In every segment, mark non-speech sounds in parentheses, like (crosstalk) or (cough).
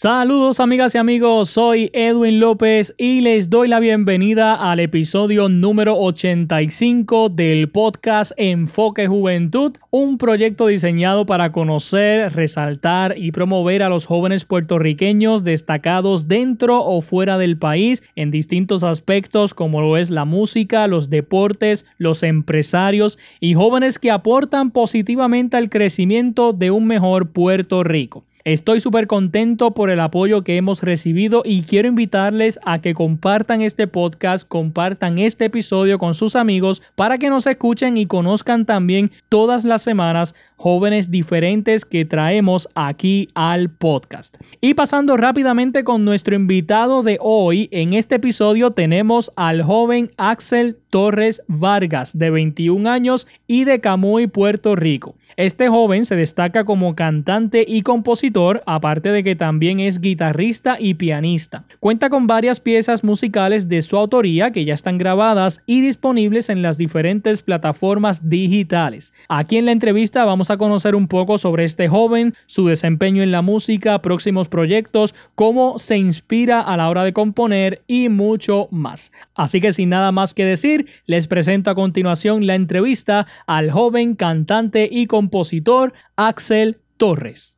Saludos amigas y amigos, soy Edwin López y les doy la bienvenida al episodio número 85 del podcast Enfoque Juventud, un proyecto diseñado para conocer, resaltar y promover a los jóvenes puertorriqueños destacados dentro o fuera del país en distintos aspectos como lo es la música, los deportes, los empresarios y jóvenes que aportan positivamente al crecimiento de un mejor Puerto Rico. Estoy súper contento por el apoyo que hemos recibido y quiero invitarles a que compartan este podcast, compartan este episodio con sus amigos para que nos escuchen y conozcan también todas las semanas jóvenes diferentes que traemos aquí al podcast. Y pasando rápidamente con nuestro invitado de hoy, en este episodio tenemos al joven Axel Torres Vargas, de 21 años y de Camuy, Puerto Rico. Este joven se destaca como cantante y compositor, aparte de que también es guitarrista y pianista. Cuenta con varias piezas musicales de su autoría que ya están grabadas y disponibles en las diferentes plataformas digitales. Aquí en la entrevista vamos a conocer un poco sobre este joven, su desempeño en la música, próximos proyectos, cómo se inspira a la hora de componer y mucho más. Así que sin nada más que decir, les presento a continuación la entrevista al joven cantante y compositor Axel Torres.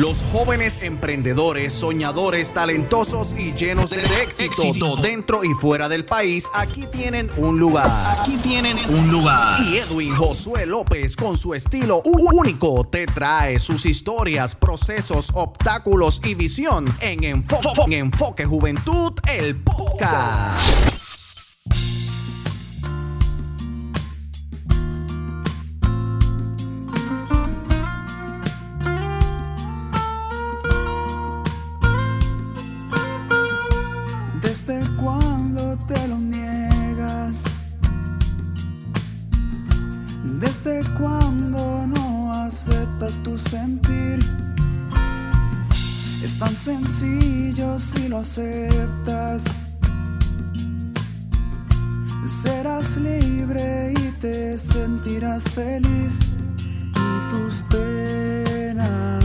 Los jóvenes emprendedores, soñadores, talentosos y llenos de, éxito, dentro y fuera del país, aquí tienen un lugar. Aquí tienen un lugar. Y Edwin Josué López, con su estilo único, te trae sus historias, procesos, obstáculos y visión en Enfoque, en Enfoque Juventud, el podcast. Tu sentir. Es tan sencillo si lo aceptas. Serás libre y te sentirás feliz. Y tus penas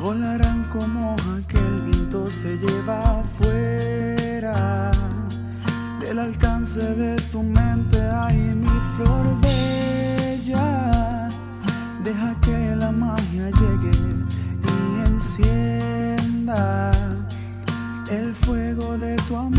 volarán como aquel viento se lleva afuera. Del alcance de tu mente hay mi flor Deja que la magia llegue y encienda el fuego de tu amor.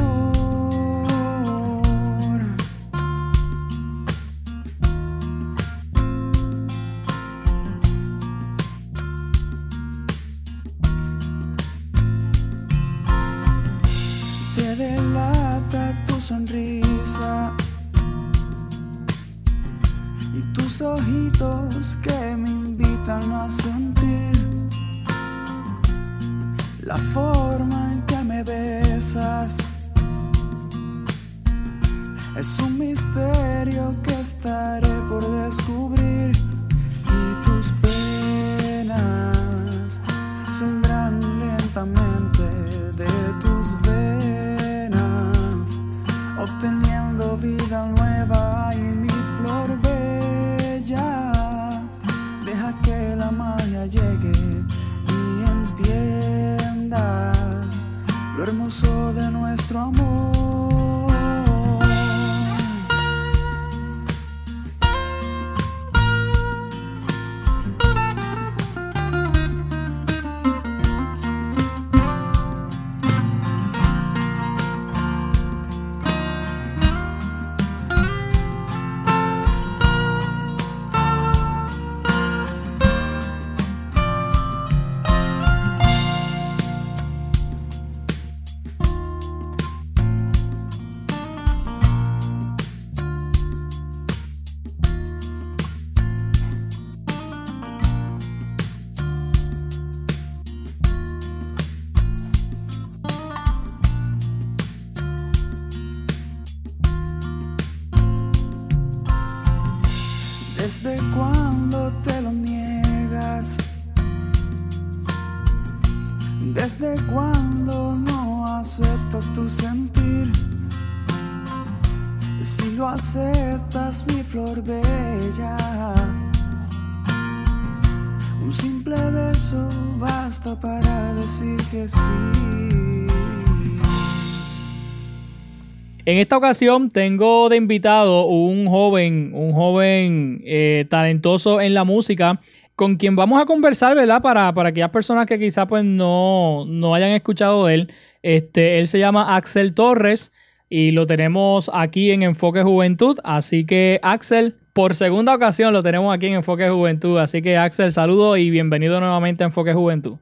En esta ocasión tengo de invitado un joven, un joven eh, talentoso en la música con quien vamos a conversar, ¿verdad? Para, para aquellas personas que quizá pues no, no hayan escuchado de él. Este, él se llama Axel Torres y lo tenemos aquí en Enfoque Juventud. Así que Axel, por segunda ocasión lo tenemos aquí en Enfoque Juventud. Así que Axel, saludo y bienvenido nuevamente a Enfoque Juventud.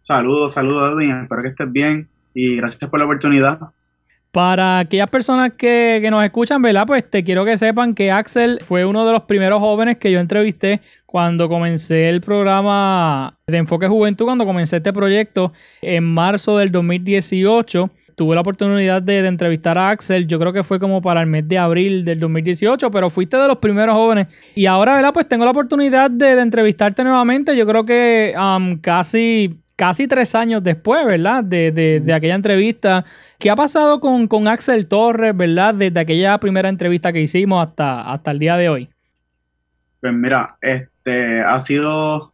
Saludos, saludos Edwin, espero que estés bien y gracias por la oportunidad. Para aquellas personas que, que, nos escuchan, ¿verdad? Pues te quiero que sepan que Axel fue uno de los primeros jóvenes que yo entrevisté cuando comencé el programa de Enfoque Juventud, cuando comencé este proyecto en marzo del 2018. Tuve la oportunidad de, entrevistar a Axel, yo creo que fue como para el mes de abril del 2018, pero fuiste de los primeros jóvenes. Y ahora, ¿verdad? Pues tengo la oportunidad de, de entrevistarte nuevamente. Yo creo que um, casi casi tres años después, ¿verdad? De, de, de, aquella entrevista. ¿Qué ha pasado con, con, Axel Torres, ¿verdad? Desde aquella primera entrevista que hicimos hasta, hasta el día de hoy. Pues mira, este ha sido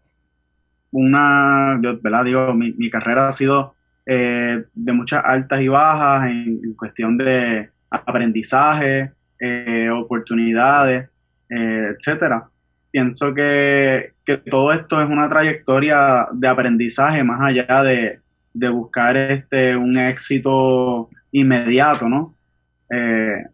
una, yo, ¿verdad? Digo, mi, mi carrera ha sido eh, de muchas altas y bajas en, en cuestión de aprendizaje, eh, oportunidades, eh, etcétera pienso que, que, todo esto es una trayectoria de aprendizaje más allá de, de buscar este un éxito inmediato, ¿no? Eh,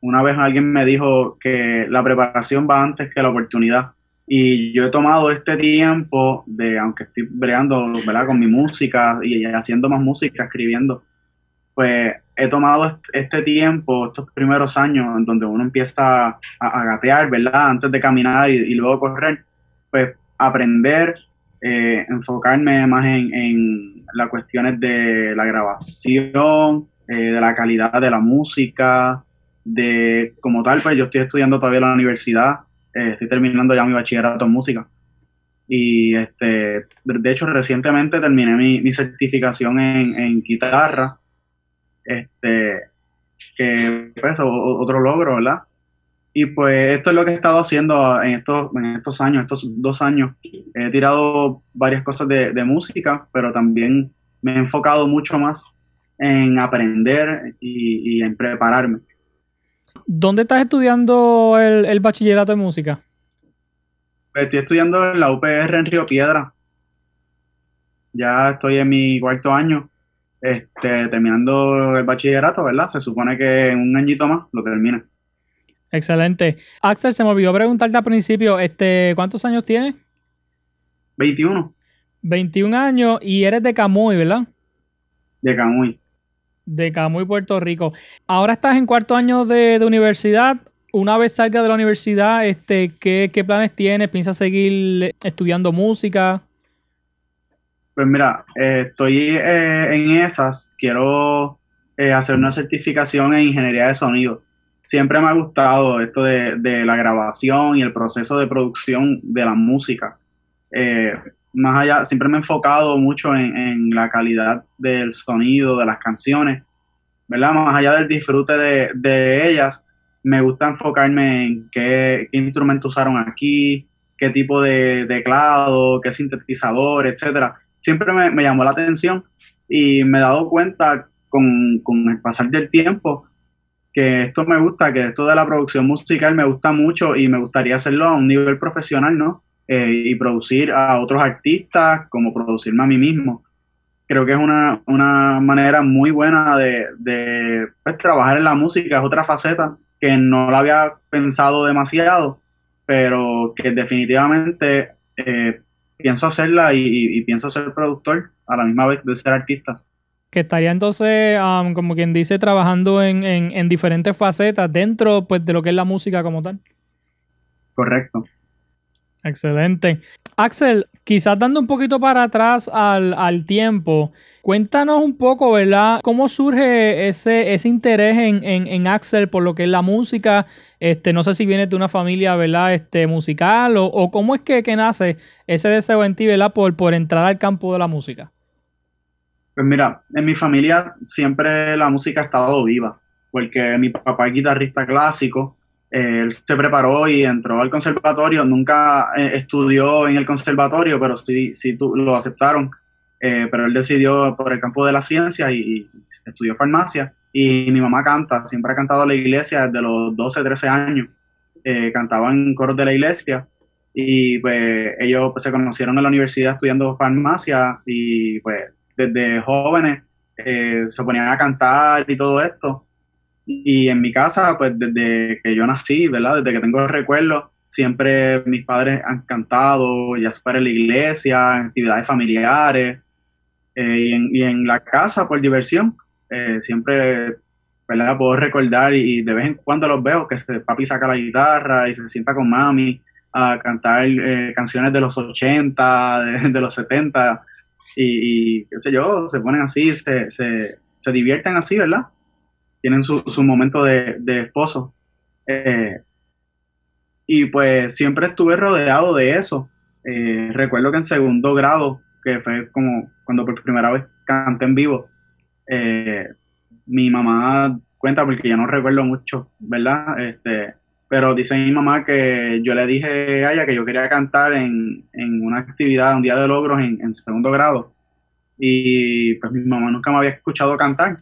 una vez alguien me dijo que la preparación va antes que la oportunidad. Y yo he tomado este tiempo de, aunque estoy breando ¿verdad? con mi música y haciendo más música, escribiendo, pues he tomado este tiempo, estos primeros años, en donde uno empieza a, gatear, ¿verdad? Antes de caminar y, luego correr, pues aprender, eh, enfocarme más en, las cuestiones de la grabación, eh, de la calidad de la música, de como tal, pues yo estoy estudiando todavía en la universidad, eh, estoy terminando ya mi bachillerato en música. Y este, de hecho, recientemente terminé mi, certificación en guitarra este, que pues otro logro, ¿verdad? Y pues esto es lo que he estado haciendo en estos, en estos años, estos dos años. He tirado varias cosas de, de música, pero también me he enfocado mucho más en aprender y, y en prepararme. ¿Dónde estás estudiando el, el, bachillerato de música? Estoy estudiando en la UPR en Río Piedra. Ya estoy en mi cuarto año este, terminando el bachillerato, ¿verdad? Se supone que en un añito más lo termina. Excelente. Axel, se me olvidó preguntarte al principio, este, ¿cuántos años tienes? 21. 21 años y eres de Camuy, ¿verdad? De Camuy. De Camuy, Puerto Rico. Ahora estás en cuarto año de, de universidad. Una vez salga de la universidad, este, ¿qué, ¿qué planes tienes? ¿Piensas seguir estudiando música? Pues mira, eh, estoy eh, en esas, quiero eh, hacer una certificación en ingeniería de sonido. Siempre me ha gustado esto de, la grabación y el proceso de producción de la música. Más allá, siempre me he enfocado mucho en, la calidad del sonido de las canciones, ¿verdad? Más allá del disfrute de, de ellas, me gusta enfocarme en qué, qué instrumento usaron aquí, qué tipo de teclado, qué sintetizador, etcétera siempre me, me, llamó la atención y me he dado cuenta con, con, el pasar del tiempo que esto me gusta, que esto de la producción musical me gusta mucho y me gustaría hacerlo a un nivel profesional, ¿no? Eh, y producir a otros artistas como producirme a mí mismo. Creo que es una, una manera muy buena de, de pues, trabajar en la música, es otra faceta que no la había pensado demasiado, pero que definitivamente eh, pienso hacerla y, y, pienso ser productor a la misma vez de ser artista. Que estaría entonces, um, como quien dice, trabajando en, en, en, diferentes facetas dentro pues, de lo que es la música como tal. Correcto. Excelente. Axel, quizás dando un poquito para atrás al, al tiempo, cuéntanos un poco, ¿verdad? ¿Cómo surge ese, ese interés en, en, en, Axel por lo que es la música? Este, no sé si vienes de una familia, ¿verdad? Este, musical o, o cómo es que, que, nace ese deseo en ti, ¿verdad? Por, por entrar al campo de la música. Pues mira, en mi familia siempre la música ha estado viva, porque mi papá es guitarrista clásico él se preparó y entró al conservatorio, nunca eh, estudió en el conservatorio, pero sí, sí lo aceptaron, eh, pero él decidió por el campo de la ciencia y, estudió farmacia. Y mi mamá canta, siempre ha cantado a la iglesia desde los 12, 13 años, eh, cantaba en coros de la iglesia y pues ellos pues, se conocieron en la universidad estudiando farmacia y pues desde jóvenes se ponían a cantar y todo esto y en mi casa, pues desde que yo nací, ¿verdad? Desde que tengo recuerdos, siempre mis padres han cantado, ya sea en la iglesia, actividades familiares, eh, y, en, la casa por diversión. Eh, siempre, ¿verdad? Puedo recordar y, de vez en cuando los veo que papi saca la guitarra y se sienta con mami a cantar eh, canciones de los 80, (laughs) de, los 70, y, qué sé yo, se ponen así, se, se, se divierten así, ¿verdad? tienen su, su momento de, de esposo. Eh, y pues siempre estuve rodeado de eso. Recuerdo que en segundo grado, que fue como cuando por primera vez canté en vivo, eh, mi mamá cuenta, porque yo no recuerdo mucho, ¿verdad? Este, pero dice mi mamá que yo le dije a ella que yo quería cantar en, en una actividad, un día de logros en, en segundo grado. Y pues mi mamá nunca me había escuchado cantar.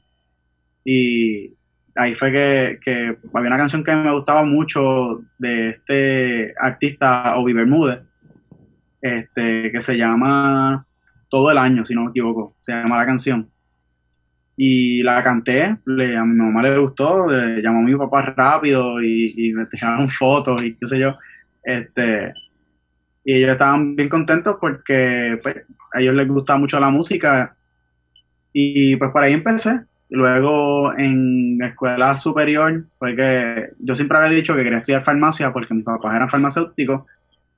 Y ahí fue que, había una canción que me gustaba mucho de este artista Obi Bermúdez, este, que se llama Todo el año, si no me equivoco, se llama la canción. Y la canté, le, a mi mamá le gustó, le llamó a mi papá rápido y, me tiraron fotos y qué sé yo. Este, y ellos estaban bien contentos porque pues, a ellos les gustaba mucho la música. Y pues por ahí empecé Luego en escuela superior fue que yo siempre había dicho que quería estudiar farmacia porque mis papás eran farmacéuticos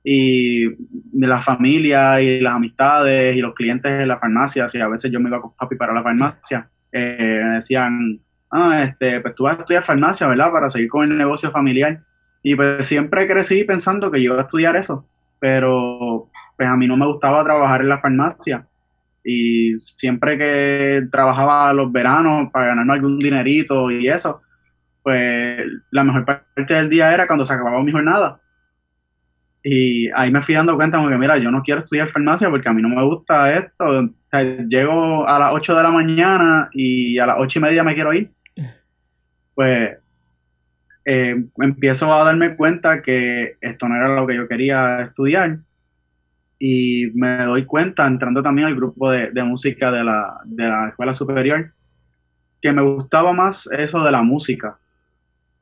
y la familia y las amistades y los clientes de la farmacia, si a veces yo me iba con papi para la farmacia, eh, me decían, ah, este, pues tú vas a estudiar farmacia, ¿verdad? Para seguir con el negocio familiar. Y pues siempre crecí pensando que yo iba a estudiar eso, pero pues a mí no me gustaba trabajar en la farmacia y siempre que trabajaba los veranos para ganarme algún dinerito y eso, pues la mejor parte del día era cuando se acababa mi jornada. Y ahí me fui dando cuenta como mira, yo no quiero estudiar farmacia porque a mí no me gusta esto. Llego a las 8 de la mañana y a las 8 y media me quiero ir. Pues eh, empiezo a darme cuenta que esto no era lo que yo quería estudiar y me doy cuenta, entrando también al grupo de, música de la, de la, escuela superior, que me gustaba más eso de la música.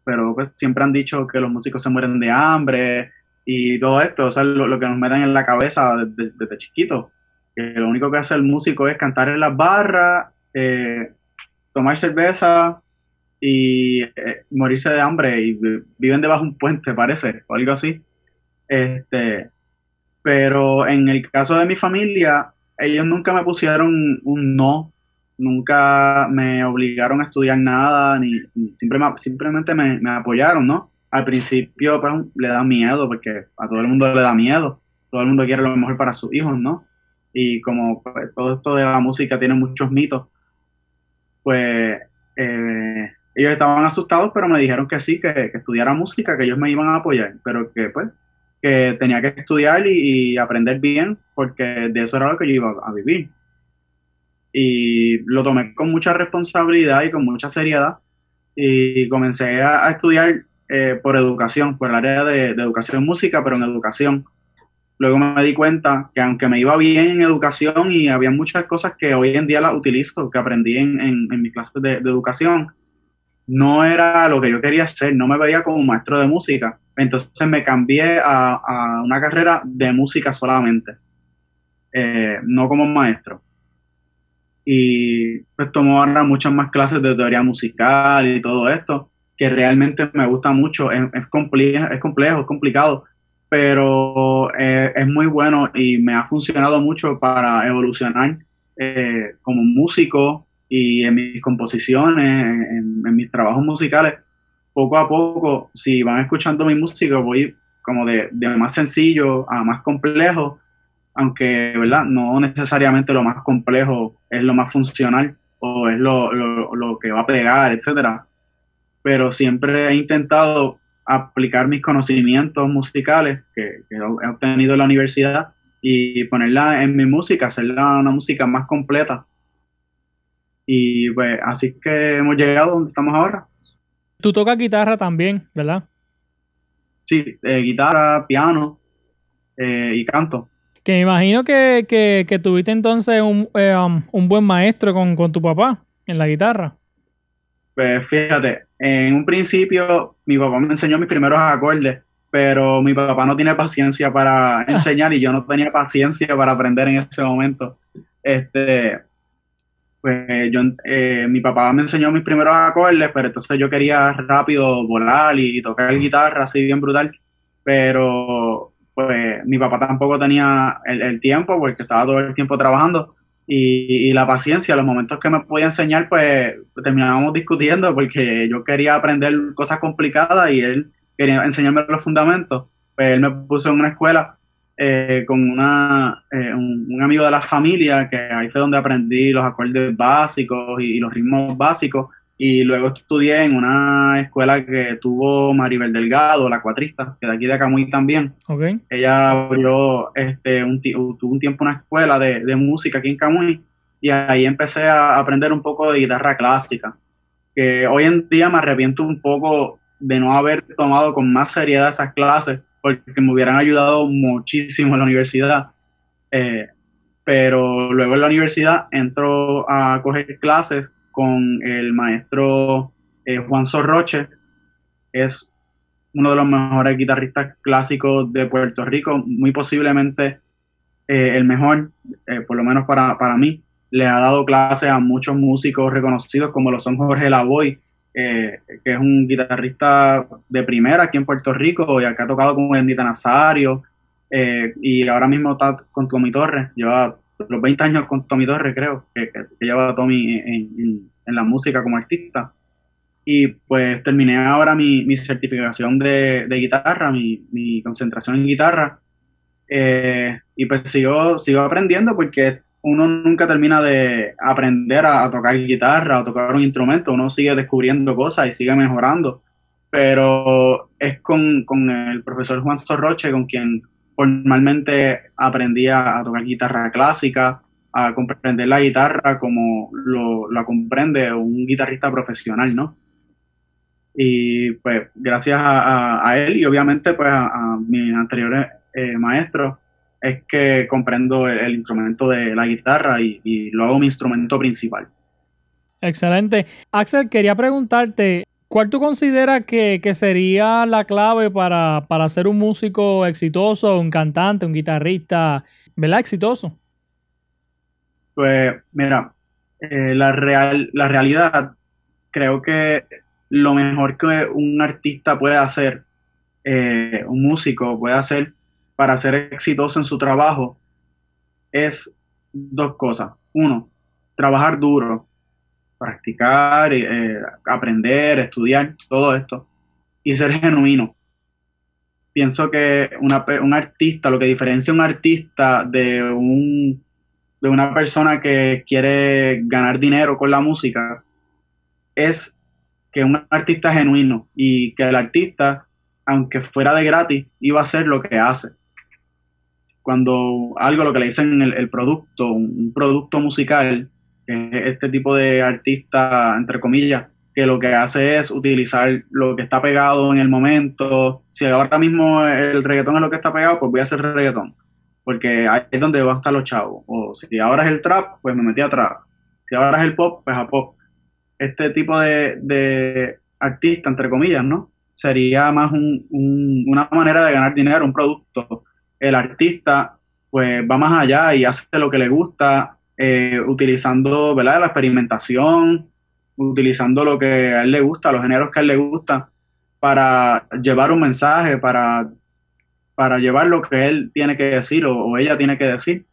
Pero pues siempre han dicho que los músicos se mueren de hambre y todo esto, o sea, lo, que nos meten en la cabeza desde, chiquito. Que lo único que hace el músico es cantar en las barras, eh, tomar cerveza y eh, morirse de hambre y viven debajo de un puente, parece, o algo así. Este, pero en el caso de mi familia, ellos nunca me pusieron un no, nunca me obligaron a estudiar nada, ni, simplemente me, apoyaron, ¿no? Al principio pues, le da miedo, porque a todo el mundo le da miedo, todo el mundo quiere lo mejor para sus hijos, ¿no? Y como pues, todo esto de la música tiene muchos mitos, pues eh, ellos estaban asustados, pero me dijeron que sí, que, que estudiara música, que ellos me iban a apoyar, pero que pues que tenía que estudiar y, aprender bien, porque de eso era lo que yo iba a vivir. Y lo tomé con mucha responsabilidad y con mucha seriedad y comencé a, estudiar eh, por educación, por el área de, educación música, pero en educación. Luego me di cuenta que aunque me iba bien en educación y había muchas cosas que hoy en día las utilizo, que aprendí en, en, mis clases de, de educación, no era lo que yo quería hacer, no me veía como maestro de música entonces me cambié a, una carrera de música solamente, eh, no como maestro. Y pues tomo ahora muchas más clases de teoría musical y todo esto, que realmente me gusta mucho. Es, es, complejo, es complejo, es complicado, pero eh, es muy bueno y me ha funcionado mucho para evolucionar eh, como músico y en mis composiciones, en mis trabajos musicales poco a poco, si van escuchando mi música, voy como de, más sencillo a más complejo, aunque, ¿verdad? No necesariamente lo más complejo es lo más funcional o es lo, lo, que va a pegar, etcétera. Pero siempre he intentado aplicar mis conocimientos musicales que, he obtenido en la universidad y ponerla en mi música, hacerla una música más completa. Y pues así que hemos llegado donde estamos ahora. Tú tocas guitarra también, ¿verdad? Sí, eh, guitarra, piano eh, y canto. Que me imagino que, que, tuviste entonces un, eh, um, un buen maestro con, con tu papá en la guitarra. Pues fíjate, en un principio mi papá me enseñó mis primeros acordes, pero mi papá no tiene paciencia para (laughs) enseñar y yo no tenía paciencia para aprender en ese momento. Este, pues yo, eh, mi papá me enseñó mis primeros acordes, pero entonces yo quería rápido volar y tocar guitarra así bien brutal, pero pues mi papá tampoco tenía el tiempo porque estaba todo el tiempo trabajando y, la paciencia, los momentos que me podía enseñar, pues terminábamos discutiendo porque yo quería aprender cosas complicadas y él quería enseñarme los fundamentos. Pues él me puso en una escuela eh, con una, eh, un, amigo de la familia, que ahí fue donde aprendí los acordes básicos y los ritmos básicos y luego estudié en una escuela que tuvo Maribel Delgado, la cuatrista, que de aquí de Camuy también. Okay. Ella abrió este, un, tuvo un tiempo una escuela de, de, música aquí en Camuy y ahí empecé a aprender un poco de guitarra clásica, que hoy en día me arrepiento un poco de no haber tomado con más seriedad esas clases, porque me hubieran ayudado muchísimo en la universidad. Eh, pero luego en la universidad entro a coger clases con el maestro eh, Juan Sorroche, es uno de los mejores guitarristas clásicos de Puerto Rico, muy posiblemente eh, el mejor, eh, por lo menos para, para, mí. Le ha dado clases a muchos músicos reconocidos como lo son Jorge Lavoy, que es un guitarrista de primera aquí en Puerto Rico y acá ha tocado con Bendita Nazario y ahora mismo está con Tommy Torres, lleva los 20 años con Tommy Torres, creo, que, que, lleva Tommy en, la música como artista. Y pues terminé ahora mi, mi certificación de, guitarra, mi, concentración en guitarra. Eh, y pues sigo, sigo aprendiendo porque uno nunca termina de aprender a, tocar guitarra, a tocar un instrumento, uno sigue descubriendo cosas y sigue mejorando. Pero es con, con el profesor Juan Sorroche con quien formalmente aprendí a, tocar guitarra clásica, a comprender la guitarra como lo, la comprende un guitarrista profesional, ¿no? Y pues gracias a, él y obviamente pues a, mis anteriores eh, maestros es que comprendo el, instrumento de la guitarra y, y lo hago mi instrumento principal. Excelente. Axel, quería preguntarte, ¿Cuál tú consideras que, sería la clave para, ser un músico exitoso, un cantante, un guitarrista, ¿verdad? Exitoso. Pues mira, eh, la, real, la realidad, creo que lo mejor que un artista puede hacer, eh, un músico puede hacer para ser exitoso en su trabajo, es dos cosas. Uno, trabajar duro, practicar, eh, aprender, estudiar, todo esto, y ser genuino. Pienso que una, un artista, lo que diferencia un artista de, un, de una persona que quiere ganar dinero con la música, es que un artista genuino y que el artista, aunque fuera de gratis, iba a hacer lo que hace. Cuando algo, lo que le dicen el, el producto, un producto musical, este tipo de artista, entre comillas, que lo que hace es utilizar lo que está pegado en el momento. Si ahora mismo el reggaetón es lo que está pegado, pues voy a hacer reggaetón, porque ahí es donde van a estar los chavos. O si ahora es el trap, pues me metí a trap. Si ahora es el pop, pues a pop. Este tipo de, de artista, entre comillas, ¿no? Sería más una manera de ganar dinero, un producto. El artista, pues va más allá y hace lo que le gusta eh, utilizando ¿verdad? la experimentación, utilizando lo que a él le gusta, los géneros que a él le gusta, para llevar un mensaje, para, para llevar lo que él tiene que decir o, ella tiene que decir.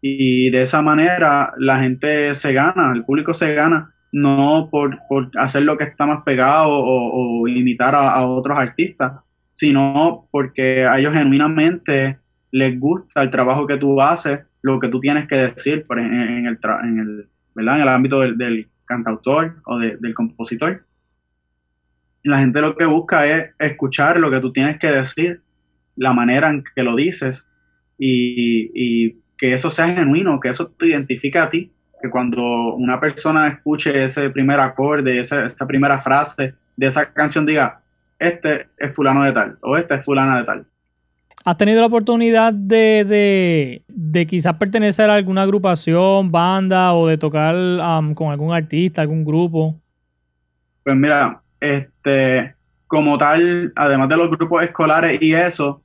Y de esa manera la gente se gana, el público se gana, no por, hacer lo que está más pegado o, imitar a, a otros artistas, sino porque a ellos genuinamente les gusta el trabajo que tú haces lo que tú tienes que decir en, el, en, el, ¿verdad? en el ámbito del, cantautor o del compositor. la gente lo que busca es escuchar lo que tú tienes que decir, la manera en que lo dices y, que eso sea genuino, que eso te identifique a ti, que cuando una persona escuche ese primer acorde, esa, esa primera frase de esa canción diga, este es fulano de tal o este es fulana de tal. ¿Has tenido la oportunidad de, de, quizás pertenecer a alguna agrupación, banda o de tocar con algún artista, algún grupo? Pues mira, este, como tal, además de los grupos escolares y eso,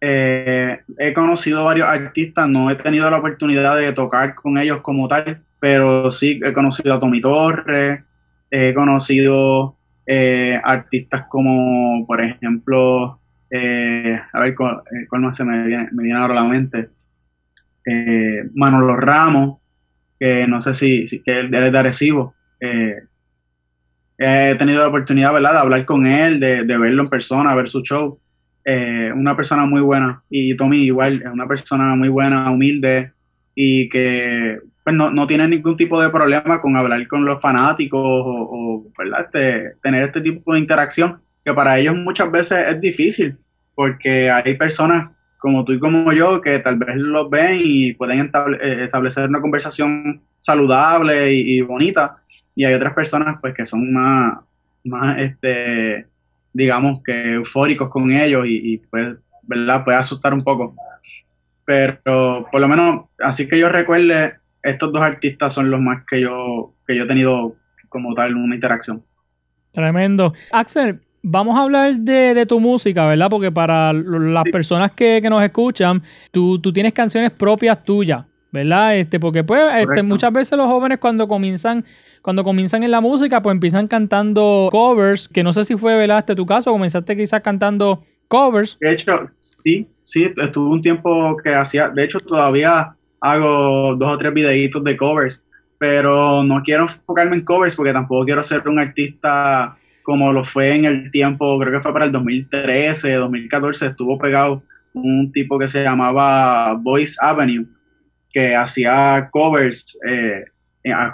eh, he conocido varios artistas, no he tenido la oportunidad de tocar con ellos como tal, pero sí he conocido a Tommy Torres, he conocido eh, artistas como, por ejemplo, eh, a ver cuál, eh, se me viene, me viene ahora a la mente, eh, Manolo Ramos, que no sé si, que él, es de Arecibo. Eh, he tenido la oportunidad ¿verdad? de hablar con él, de, verlo en persona, ver su show. una persona muy buena y Tommy igual, es una persona muy buena, humilde y que pues, no, no tiene ningún tipo de problema con hablar con los fanáticos o, ¿verdad? Este, tener este tipo de interacción que para ellos muchas veces es difícil, porque hay personas como tú y como yo que tal vez los ven y pueden eh, establecer una conversación saludable y, bonita, y hay otras personas pues que son más, más este, digamos que eufóricos con ellos y, pues, ¿verdad? Puede asustar un poco. Pero por lo menos, así que yo recuerde, estos dos artistas son los más que yo, que yo he tenido como tal una interacción. Tremendo. Axel, vamos a hablar de, tu música, ¿verdad? Porque para las personas que, nos escuchan, tú, tienes canciones propias tuyas, ¿verdad? Este, porque pues este, muchas veces los jóvenes cuando comienzan, cuando comienzan en la música, pues empiezan cantando covers, que no sé si fue, ¿verdad? Este tu caso, comenzaste quizás cantando covers. De hecho, sí, sí, estuve un tiempo que hacía, de hecho todavía hago dos o tres videitos de covers, pero no quiero enfocarme en covers porque tampoco quiero ser un artista como lo fue en el tiempo, creo que fue para el 2013, 2014, estuvo pegado un tipo que se llamaba Voice Avenue, que hacía covers eh,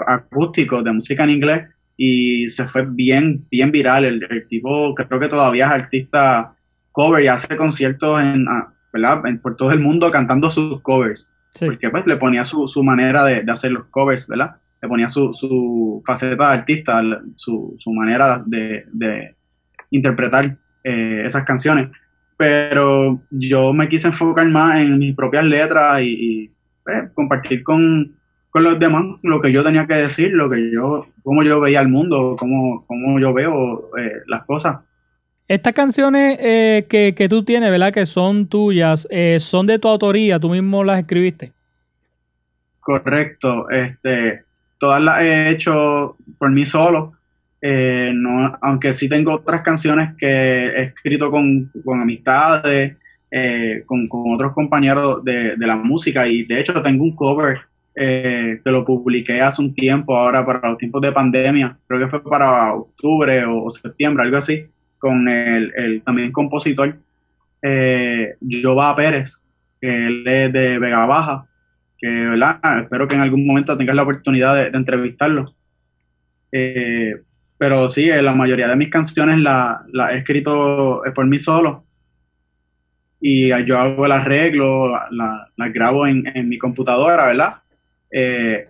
acústicos de música en inglés y se fue bien, bien viral. El, tipo creo que todavía es artista cover y hace conciertos en, ¿verdad? por todo el mundo cantando sus covers. Porque pues le ponía su, su manera de, de, hacer los covers, ¿verdad? Le ponía su, su faceta de artista, su, su manera de, interpretar eh, esas canciones. Pero yo me quise enfocar más en mis propias letras y, pues, compartir con, los demás lo que yo tenía que decir, lo que yo, cómo yo veía el mundo, cómo, cómo yo veo eh, las cosas. Estas canciones eh, que, que, tú tienes, ¿verdad? Que son tuyas, son de tu autoría, tú mismo las escribiste. Correcto, este, todas las he hecho por mí solo. Eh, no, aunque sí tengo otras canciones que he escrito con, amistades, eh, con, otros compañeros de, la música. Y de hecho tengo un cover eh, que lo publiqué hace un tiempo, ahora para los tiempos de pandemia, creo que fue para octubre o, septiembre, algo así, con el, también compositor eh, Pérez, que él es de Vega Baja, que ¿verdad? espero que en algún momento tengas la oportunidad de, entrevistarlo. Eh, pero sí, eh, la mayoría de mis canciones las la he escrito eh, por mí solo. Y yo hago el arreglo, las grabo en, mi computadora, ¿verdad?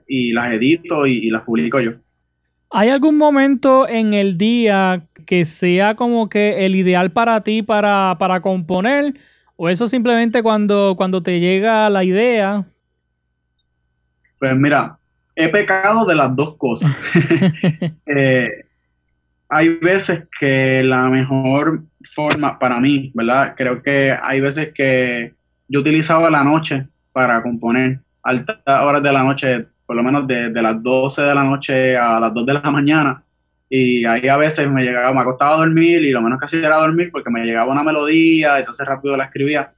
y las edito y, las publico yo. ¿Hay algún momento en el día que sea como que el ideal para ti para, para componer? ¿O eso simplemente cuando, cuando te llega la idea, pues mira, he pecado de las dos cosas. (laughs) Eh, hay veces que la mejor forma para mí, ¿verdad? Creo que hay veces que yo utilizaba la noche para componer, altas horas de la noche, por lo menos de, las 12 de la noche a las 2 de la mañana. Y ahí a veces me llegaba, me acostaba a dormir y lo menos que hacía era dormir porque me llegaba una melodía, entonces rápido la escribía.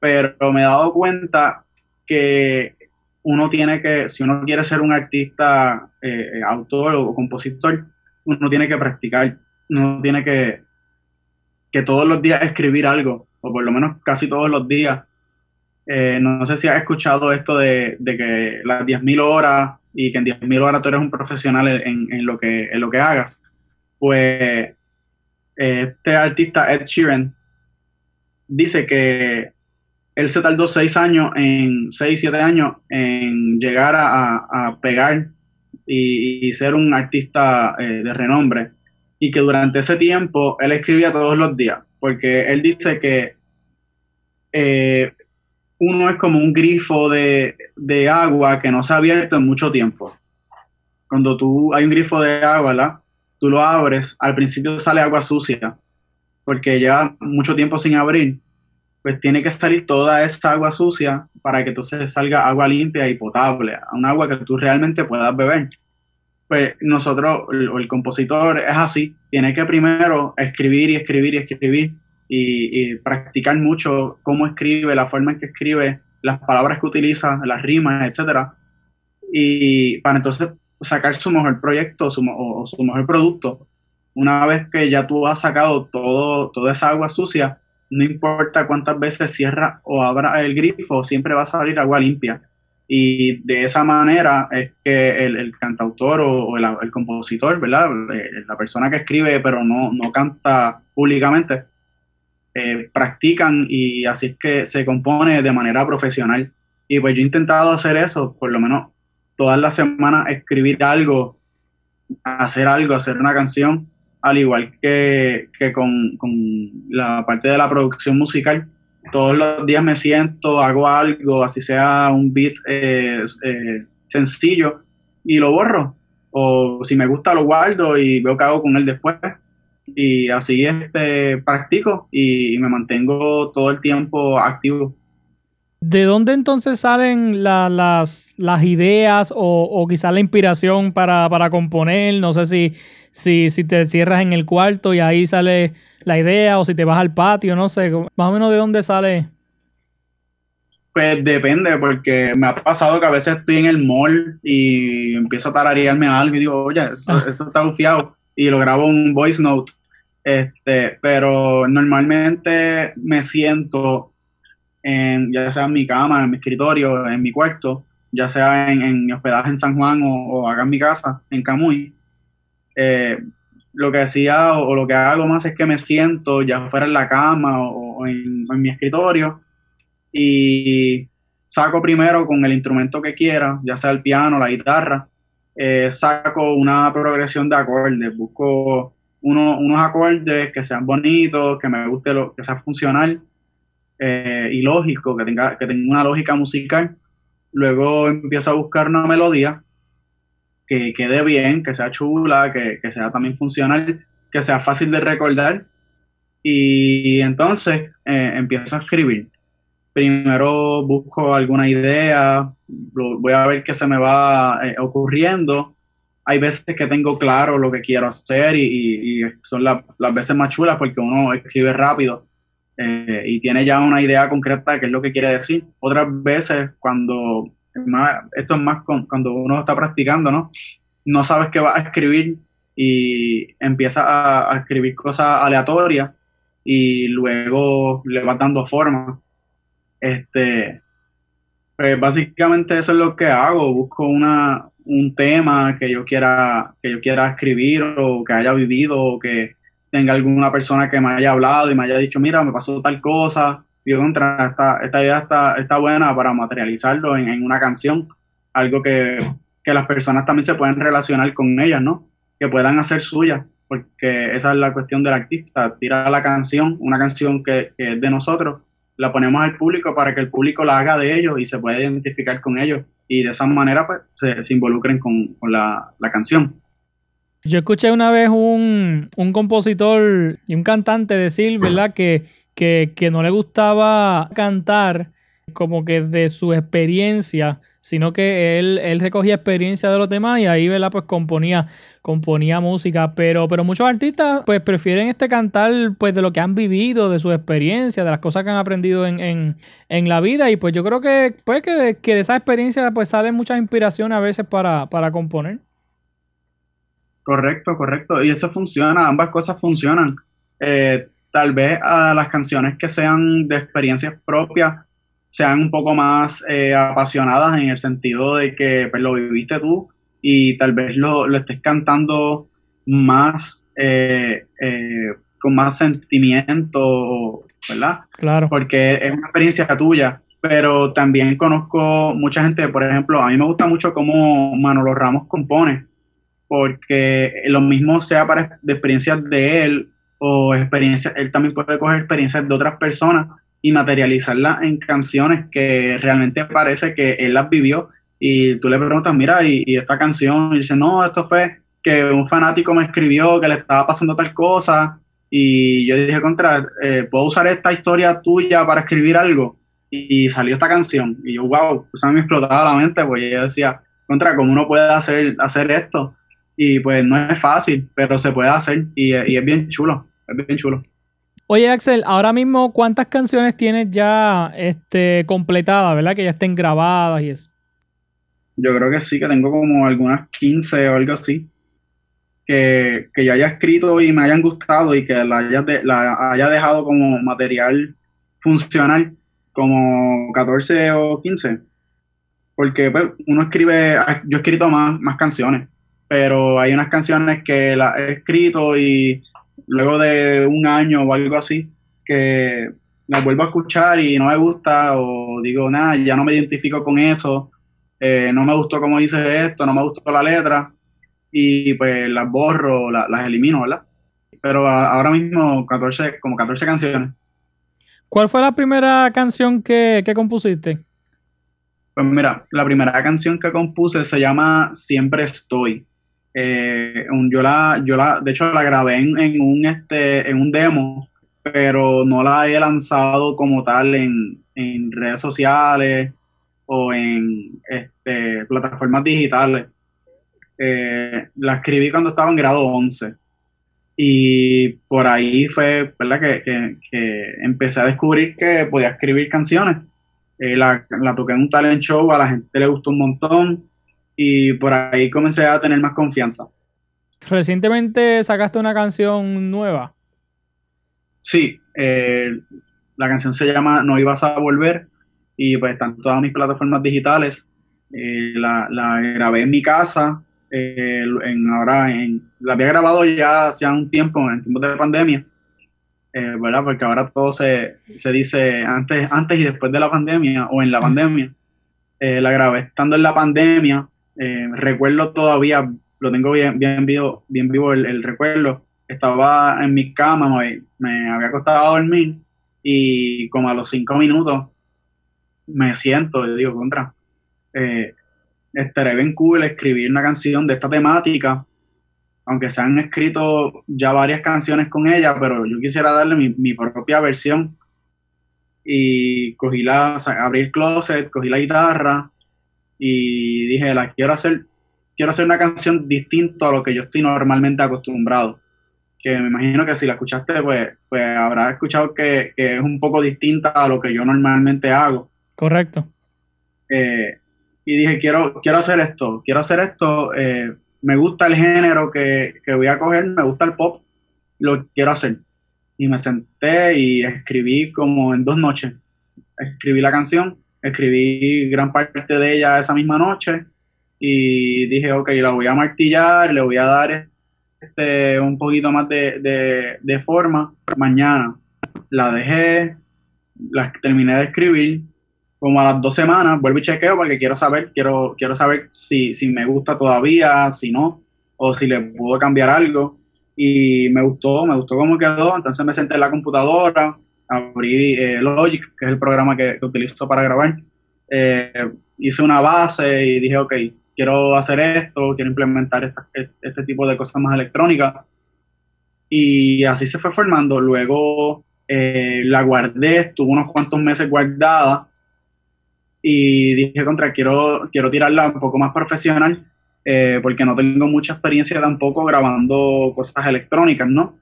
Pero me he dado cuenta que uno tiene que, si uno quiere ser un artista, eh, autor o compositor, uno tiene que practicar, uno tiene que, que todos los días escribir algo, o por lo menos casi todos los días. Eh, no sé si has escuchado esto de, que las 10.000 horas y que en 10.000 horas tú eres un profesional en, lo que, en lo que hagas. Pues este artista Ed Sheeran dice que él se tardó seis años, en seis, siete años, en llegar a, pegar y, ser un artista eh, de renombre. Y que durante ese tiempo él escribía todos los días, porque él dice que eh, uno es como un grifo de, de, agua que no se ha abierto en mucho tiempo. Cuando tú hay un grifo de agua, ¿verdad? Tú lo abres, al principio sale agua sucia, porque ya mucho tiempo sin abrir pues tiene que salir toda esta agua sucia para que entonces salga agua limpia y potable, un agua que tú realmente puedas beber. Pues nosotros, el, el compositor es así, tiene que primero escribir y escribir y escribir y, practicar mucho cómo escribe, la forma en que escribe, las palabras que utiliza, las rimas, etcétera, y para entonces sacar su mejor proyecto su, o su mejor producto. Una vez que ya tú has sacado toda esa agua sucia, no importa cuántas veces cierra o abra el grifo, siempre va a salir agua limpia. Y de esa manera es que el, cantautor o, el, compositor, ¿verdad? Eh, la persona que escribe pero no, no canta públicamente, eh, practican y así es que se compone de manera profesional. Y pues yo he intentado hacer eso, por lo menos todas las semanas escribir algo, hacer algo, hacer una canción al igual que, con, la parte de la producción musical. Todos los días me siento, hago algo, así sea un beat eh, eh, sencillo, y lo borro. O si me gusta, lo guardo y veo qué hago con él después. Y así este, practico y me mantengo todo el tiempo activo. ¿De dónde entonces salen las, ideas o, quizás la inspiración para, componer? No sé si, si, si te cierras en el cuarto y ahí sale la idea o si te vas al patio, no sé, más o menos de dónde sale. Pues depende, porque me ha pasado que a veces estoy en el mall y empiezo a tararearme algo y digo, oye, esto, ah. esto está bufiado y lo grabo un voice note. Este, pero normalmente me siento ya sea en mi cama, en mi escritorio, en mi cuarto, ya sea en, mi hospedaje en San Juan o, acá en mi casa, en Camuy. Eh, lo que decía o, lo que hago más es que me siento ya fuera en la cama o, en, mi escritorio y saco primero con el instrumento que quiera, ya sea el piano, la guitarra, eh, saco una progresión de acordes, busco unos acordes que sean bonitos, que me guste, lo, que sea funcional eh, y lógico, que tenga, que tenga una lógica musical. Luego empiezo a buscar una melodía que quede bien, que sea chula, que, sea también funcional, que sea fácil de recordar. Y entonces eh, empiezo a escribir. Primero busco alguna idea, voy a ver qué se me va eh, ocurriendo. Hay veces que tengo claro lo que quiero hacer y, son las veces más chulas porque uno escribe rápido eh, y tiene ya una idea concreta de qué es lo que quiere decir. Otras veces, cuando, esto es más cuando uno está practicando, ¿no? No sabes qué va a escribir y empieza a, escribir cosas aleatorias y luego le vas dando forma. Este, pues básicamente eso es lo que hago, busco una, un tema que yo quiera que yo quiera escribir o que haya vivido o que tenga alguna persona que me haya hablado y me haya dicho, mira, me pasó tal cosa, contra, esta, esta idea está, está buena para materializarlo en, una canción, algo que, las personas también se pueden relacionar con ellas, ¿no? Que puedan hacer suya, porque esa es la cuestión del artista, tirar la canción, una canción que, es de nosotros, la ponemos al público para que el público la haga de ellos y se pueda identificar con ellos y de esa manera pues se, involucren con, la, la canción. Yo escuché una vez un, compositor y un cantante decir, ¿verdad? Que, que, no le gustaba cantar como que de su experiencia, sino que él, él recogía experiencia de los demás y ahí, ¿verdad? Pues componía, componía música, pero, pero muchos artistas pues prefieren este cantar pues de lo que han vivido, de su experiencia, de las cosas que han aprendido en, la vida y pues yo creo que pues que de, que de esa experiencia pues sale mucha inspiración a veces para, para componer. Correcto, correcto. Y eso funciona, ambas cosas funcionan. Eh, tal vez a las canciones que sean de experiencias propias sean un poco más eh, apasionadas en el sentido de que pues, lo viviste tú y tal vez lo, estés cantando más eh, con más sentimiento, ¿verdad? Claro. Porque es una experiencia tuya, pero también conozco mucha gente, por ejemplo, a mí me gusta mucho cómo Manolo Ramos compone, porque lo mismo sea para de experiencias de él o experiencias, él también puede coger experiencias de otras personas y materializarlas en canciones que realmente parece que él las vivió. Y tú le preguntas, mira, y, esta canción, y dice, no, esto fue que un fanático me escribió que le estaba pasando tal cosa y yo dije, contra, eh, ¿puedo usar esta historia tuya para escribir algo? Y, salió esta canción. Y yo, wow, pues a mí me explotaba la mente, pues yo decía, contra, ¿cómo uno puede hacer, hacer esto? Y pues no es fácil, pero se puede hacer y, y es bien chulo, es bien chulo. Oye, Axel, ahora mismo, ¿cuántas canciones tienes ya este, completadas, verdad? Que ya estén grabadas y eso. Yo creo que sí, que tengo como algunas 15 o algo así. Que, que yo haya escrito y me hayan gustado y que la haya, la haya dejado como material funcional, como 14 o 15. Porque pues, uno escribe, yo he escrito más, más canciones, pero hay unas canciones que las he escrito y luego de un año o algo así, que las vuelvo a escuchar y no me gusta o digo, nada, ya no me identifico con eso, eh, no me gustó cómo dice esto, no me gustó la letra y pues las borro, las elimino, ¿verdad? Pero ahora mismo 14, como 14 canciones. ¿Cuál fue la primera canción que, que compusiste? Pues mira, la primera canción que compuse se llama Siempre Estoy. Eh, yo la, yo la, de hecho la grabé en, un este, en un demo, pero no la he lanzado como tal en, redes sociales o en este, plataformas digitales. Eh, la escribí cuando estaba en grado 11 y por ahí fue ¿verdad? Que, que, empecé a descubrir que podía escribir canciones. Eh, la, la, toqué en un talent show, a la gente le gustó un montón y por ahí comencé a tener más confianza. Recientemente sacaste una canción nueva. Sí, eh, la canción se llama No ibas a volver y pues están todas mis plataformas digitales. Eh, la, grabé en mi casa, eh, en, ahora en, la había grabado ya hace un tiempo, en tiempos de pandemia, ¿verdad? Porque ahora todo se, se, dice antes, antes y después de la pandemia o en la pandemia. la grabé estando en la pandemia, eh, recuerdo todavía, lo tengo bien, vivo, el, recuerdo. Estaba en mi cama, me, había acostado a dormir y como a los cinco minutos me siento y digo, contra, eh, estaré bien cool escribir una canción de esta temática, aunque se han escrito ya varias canciones con ella, pero yo quisiera darle mi, propia versión. Y cogí la, abrí el closet, cogí la guitarra, y dije, la quiero hacer, quiero hacer una canción distinta a lo que yo estoy normalmente acostumbrado. Que me imagino que si la escuchaste, pues, pues habrás escuchado que, es un poco distinta a lo que yo normalmente hago. Correcto. Eh, y dije, quiero, quiero hacer esto, quiero hacer esto, eh, me gusta el género que, que voy a coger, me gusta el pop, lo quiero hacer. Y me senté y escribí como en dos noches. Escribí la canción escribí gran parte de ella esa misma noche y dije, ok, la voy a martillar, le voy a dar este, un poquito más de, de, forma mañana. La dejé, la terminé de escribir, como a las dos semanas vuelvo y chequeo porque quiero saber, quiero, quiero saber si, si me gusta todavía, si no, o si le puedo cambiar algo. Y me gustó, me gustó cómo quedó, entonces me senté en la computadora, abrí eh, Logic, que es el programa que, utilizo para grabar. Eh, hice una base y dije, ok, quiero hacer esto, quiero implementar este tipo de cosas más electrónicas. Y así se fue formando. Luego eh, la guardé, estuvo unos cuantos meses guardada y dije, contra, quiero, quiero tirarla un poco más profesional porque no tengo mucha experiencia tampoco grabando cosas electrónicas, ¿no?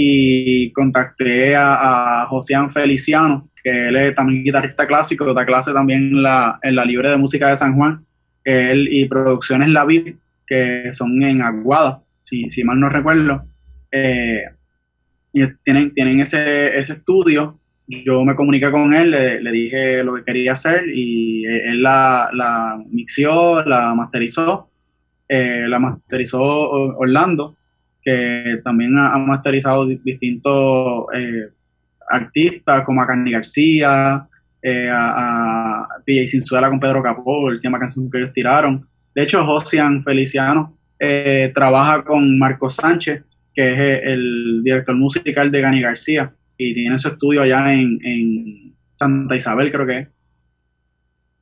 Y contacté a, a Josian Feliciano, que él es también guitarrista clásico, da clase también en la, en la Libre de Música de San Juan, él y Producciones La Vid, que son en Aguada, si, si mal no recuerdo. Eh, y tienen, tienen ese, ese estudio. Yo me comuniqué con él, le, dije lo que quería hacer y él la, la mixió, la masterizó, eh, la masterizó Orlando que también ha, masterizado distintos eh, artistas como a Carni García, eh, a, a PJ Sinzuela con Pedro Capó, el tema canción que ellos tiraron. De hecho, Josian Feliciano eh, trabaja con Marco Sánchez, que es el director musical de Gani García, y tiene su estudio allá en, en Santa Isabel, creo que es.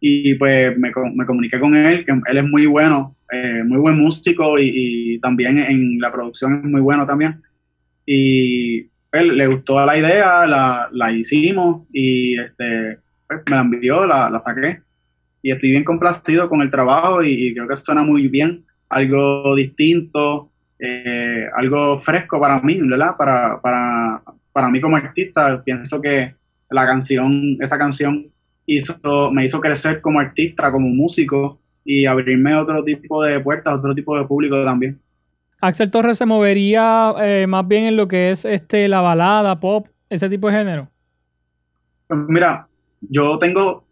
Y pues me, me, comuniqué con él, que él es muy bueno, eh, muy buen músico y, también en la producción es muy bueno también. Y él le gustó la idea, la, la hicimos y este, pues, me la envió, la, la, saqué. Y estoy bien complacido con el trabajo y, creo que suena muy bien, algo distinto, eh, algo fresco para mí, ¿verdad? Para, para, para mí como artista, pienso que la canción, esa canción hizo, me hizo crecer como artista, como músico y abrirme otro tipo de puertas, otro tipo de público también. Axel Torres se movería eh, más bien en lo que es este la balada, pop, ese tipo de género. Pues mira, yo tengo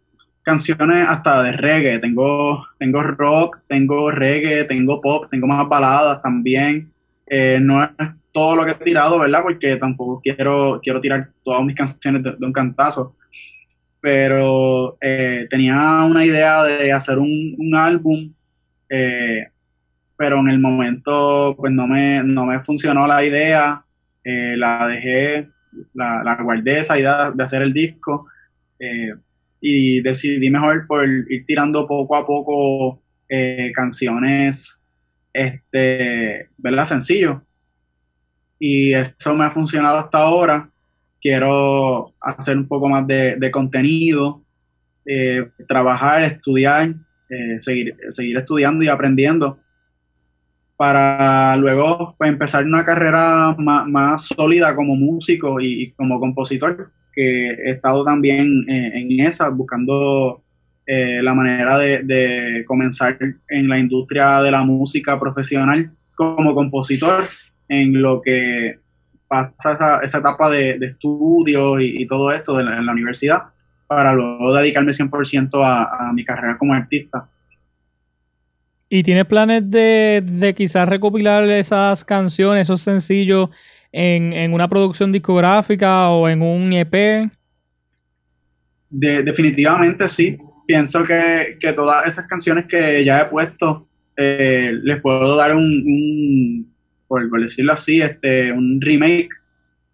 canciones hasta de reggae, tengo, tengo rock, tengo reggae, tengo pop, tengo más baladas también. Eh, no es todo lo que he tirado, ¿verdad? Porque tampoco quiero, quiero tirar todas mis canciones de, un cantazo. Pero eh, tenía una idea de hacer un, álbum, eh, pero en el momento pues no me, no me funcionó la idea, la dejé, la, la, guardé esa idea de hacer el disco y decidí mejor por ir tirando poco a poco canciones este, ¿verdad? Sencillo. Y eso me ha funcionado hasta ahora. Quiero hacer un poco más de, contenido, eh, trabajar, estudiar, eh, seguir, seguir estudiando y aprendiendo para luego pues, empezar una carrera más, sólida como músico y, como compositor, que he estado también en esa, buscando eh, la manera de, comenzar en la industria de la música profesional como compositor, en lo que pasa esa, etapa de, estudio y, todo esto en la universidad, para luego dedicarme 100% a, a mi carrera como artista. ¿Y tienes planes de, quizás recopilar esas canciones, esos sencillos, en, en, una producción discográfica o en un EP? De, definitivamente sí pienso que, todas esas canciones que ya he puesto eh, les puedo dar un, por, decirlo así, este, un remake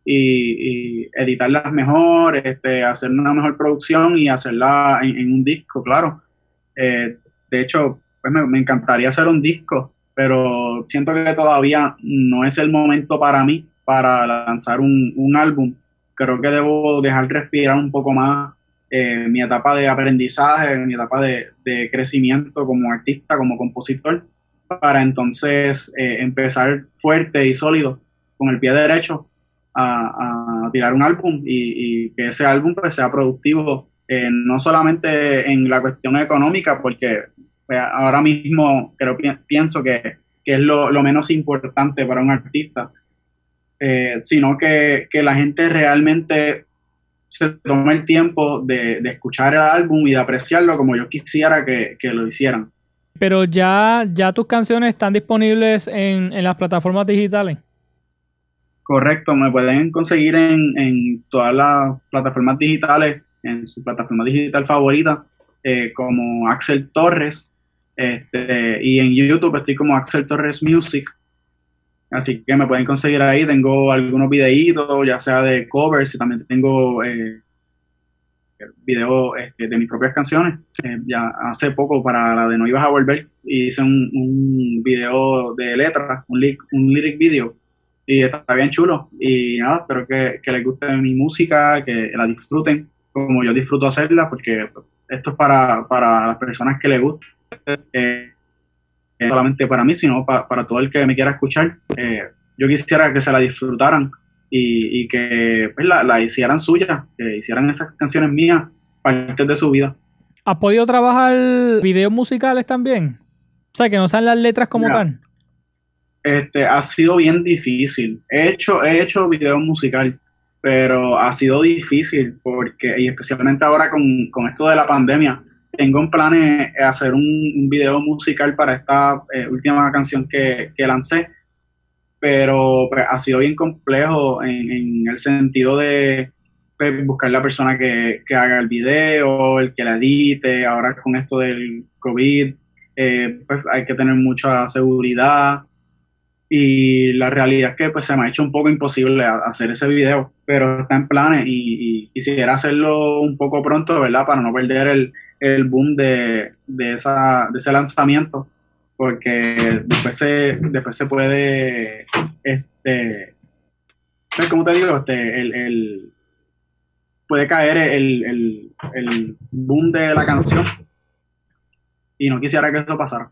y, editarlas mejor, este, hacer una mejor producción y hacerla en, un disco, claro. Eh, de hecho, pues me, encantaría hacer un disco, pero siento que todavía no es el momento para mí para lanzar un, un álbum. Creo que debo dejar respirar un poco más eh, mi etapa de aprendizaje, mi etapa de, crecimiento como artista, como compositor, para entonces eh, empezar fuerte y sólido con el pie derecho a, tirar un álbum y, que ese álbum pues, sea productivo, eh, no solamente en la cuestión económica, porque pues, ahora mismo creo pienso que, es lo, menos importante para un artista, sino que, que la gente realmente se tome el tiempo de, escuchar el álbum y de apreciarlo como yo quisiera que, lo hicieran. Pero ya, ya tus canciones están disponibles en, las plataformas digitales. Correcto, me pueden conseguir en, todas las plataformas digitales, en su plataforma digital favorita, eh, como Axel Torres, este, y en YouTube estoy como Axel Torres Music. Así que me pueden conseguir ahí. Tengo algunos videitos, ya sea de covers, y también tengo eh, videos este, de mis propias canciones. Eh, ya hace poco, para la de No Ibas a Volver, hice un, un video de letras, un, un lyric video. Y está bien chulo. Y nada, espero que, que les guste mi música, que la disfruten como yo disfruto hacerla, porque esto es para, para las personas que les gusta. Eh, solamente para mí, sino para todo el que me quiera escuchar. Eh, yo quisiera que se la disfrutaran y, que pues, la, hicieran suya, que hicieran esas canciones mías parte de su vida. ¿Has podido trabajar videos musicales también? O sea, que no sean las letras como tal. Este, ha sido bien difícil. He hecho, he hecho videos musicales, pero ha sido difícil porque, y especialmente ahora con, con esto de la pandemia, tengo en planes hacer un, video musical para esta eh, última canción que, lancé, pero pues, ha sido bien complejo en, el sentido de pues, buscar la persona que, haga el video, el que la edite, ahora con esto del COVID, eh, pues hay que tener mucha seguridad. Y la realidad es que pues se me ha hecho un poco imposible hacer ese video, pero está en planes y, quisiera hacerlo un poco pronto, ¿verdad? Para no perder el, el boom de, de, esa, de ese lanzamiento porque después se, después se puede, este, ¿cómo te digo? Este, el, puede caer el, el, boom de la canción y no quisiera que eso pasara.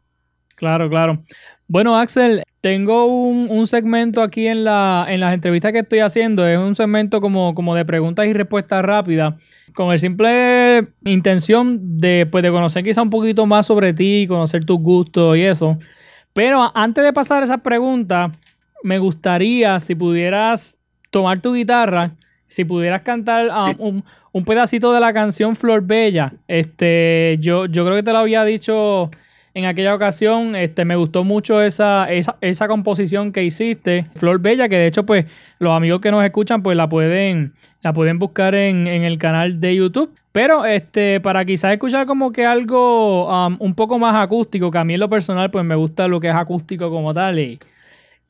Claro, claro. Bueno, Axel, tengo un, segmento aquí en, la, en las entrevistas que estoy haciendo. Es un segmento como, como de preguntas y respuestas rápidas con el simple intención de, pues, de conocer quizá un poquito más sobre ti, conocer tus gustos y eso. Pero antes de pasar a esa pregunta, me gustaría si pudieras tomar tu guitarra, si pudieras cantar um, un, pedacito de la canción Flor Bella. Este, yo, yo creo que te lo había dicho en aquella ocasión. Este, me gustó mucho esa, esa, esa composición que hiciste, Flor Bella, que de hecho, pues, los amigos que nos escuchan, pues la pueden la pueden buscar en, el canal de YouTube. Pero este, para quizás escuchar como que algo um, un poco más acústico, que a mí en lo personal pues me gusta lo que es acústico como tal. Y,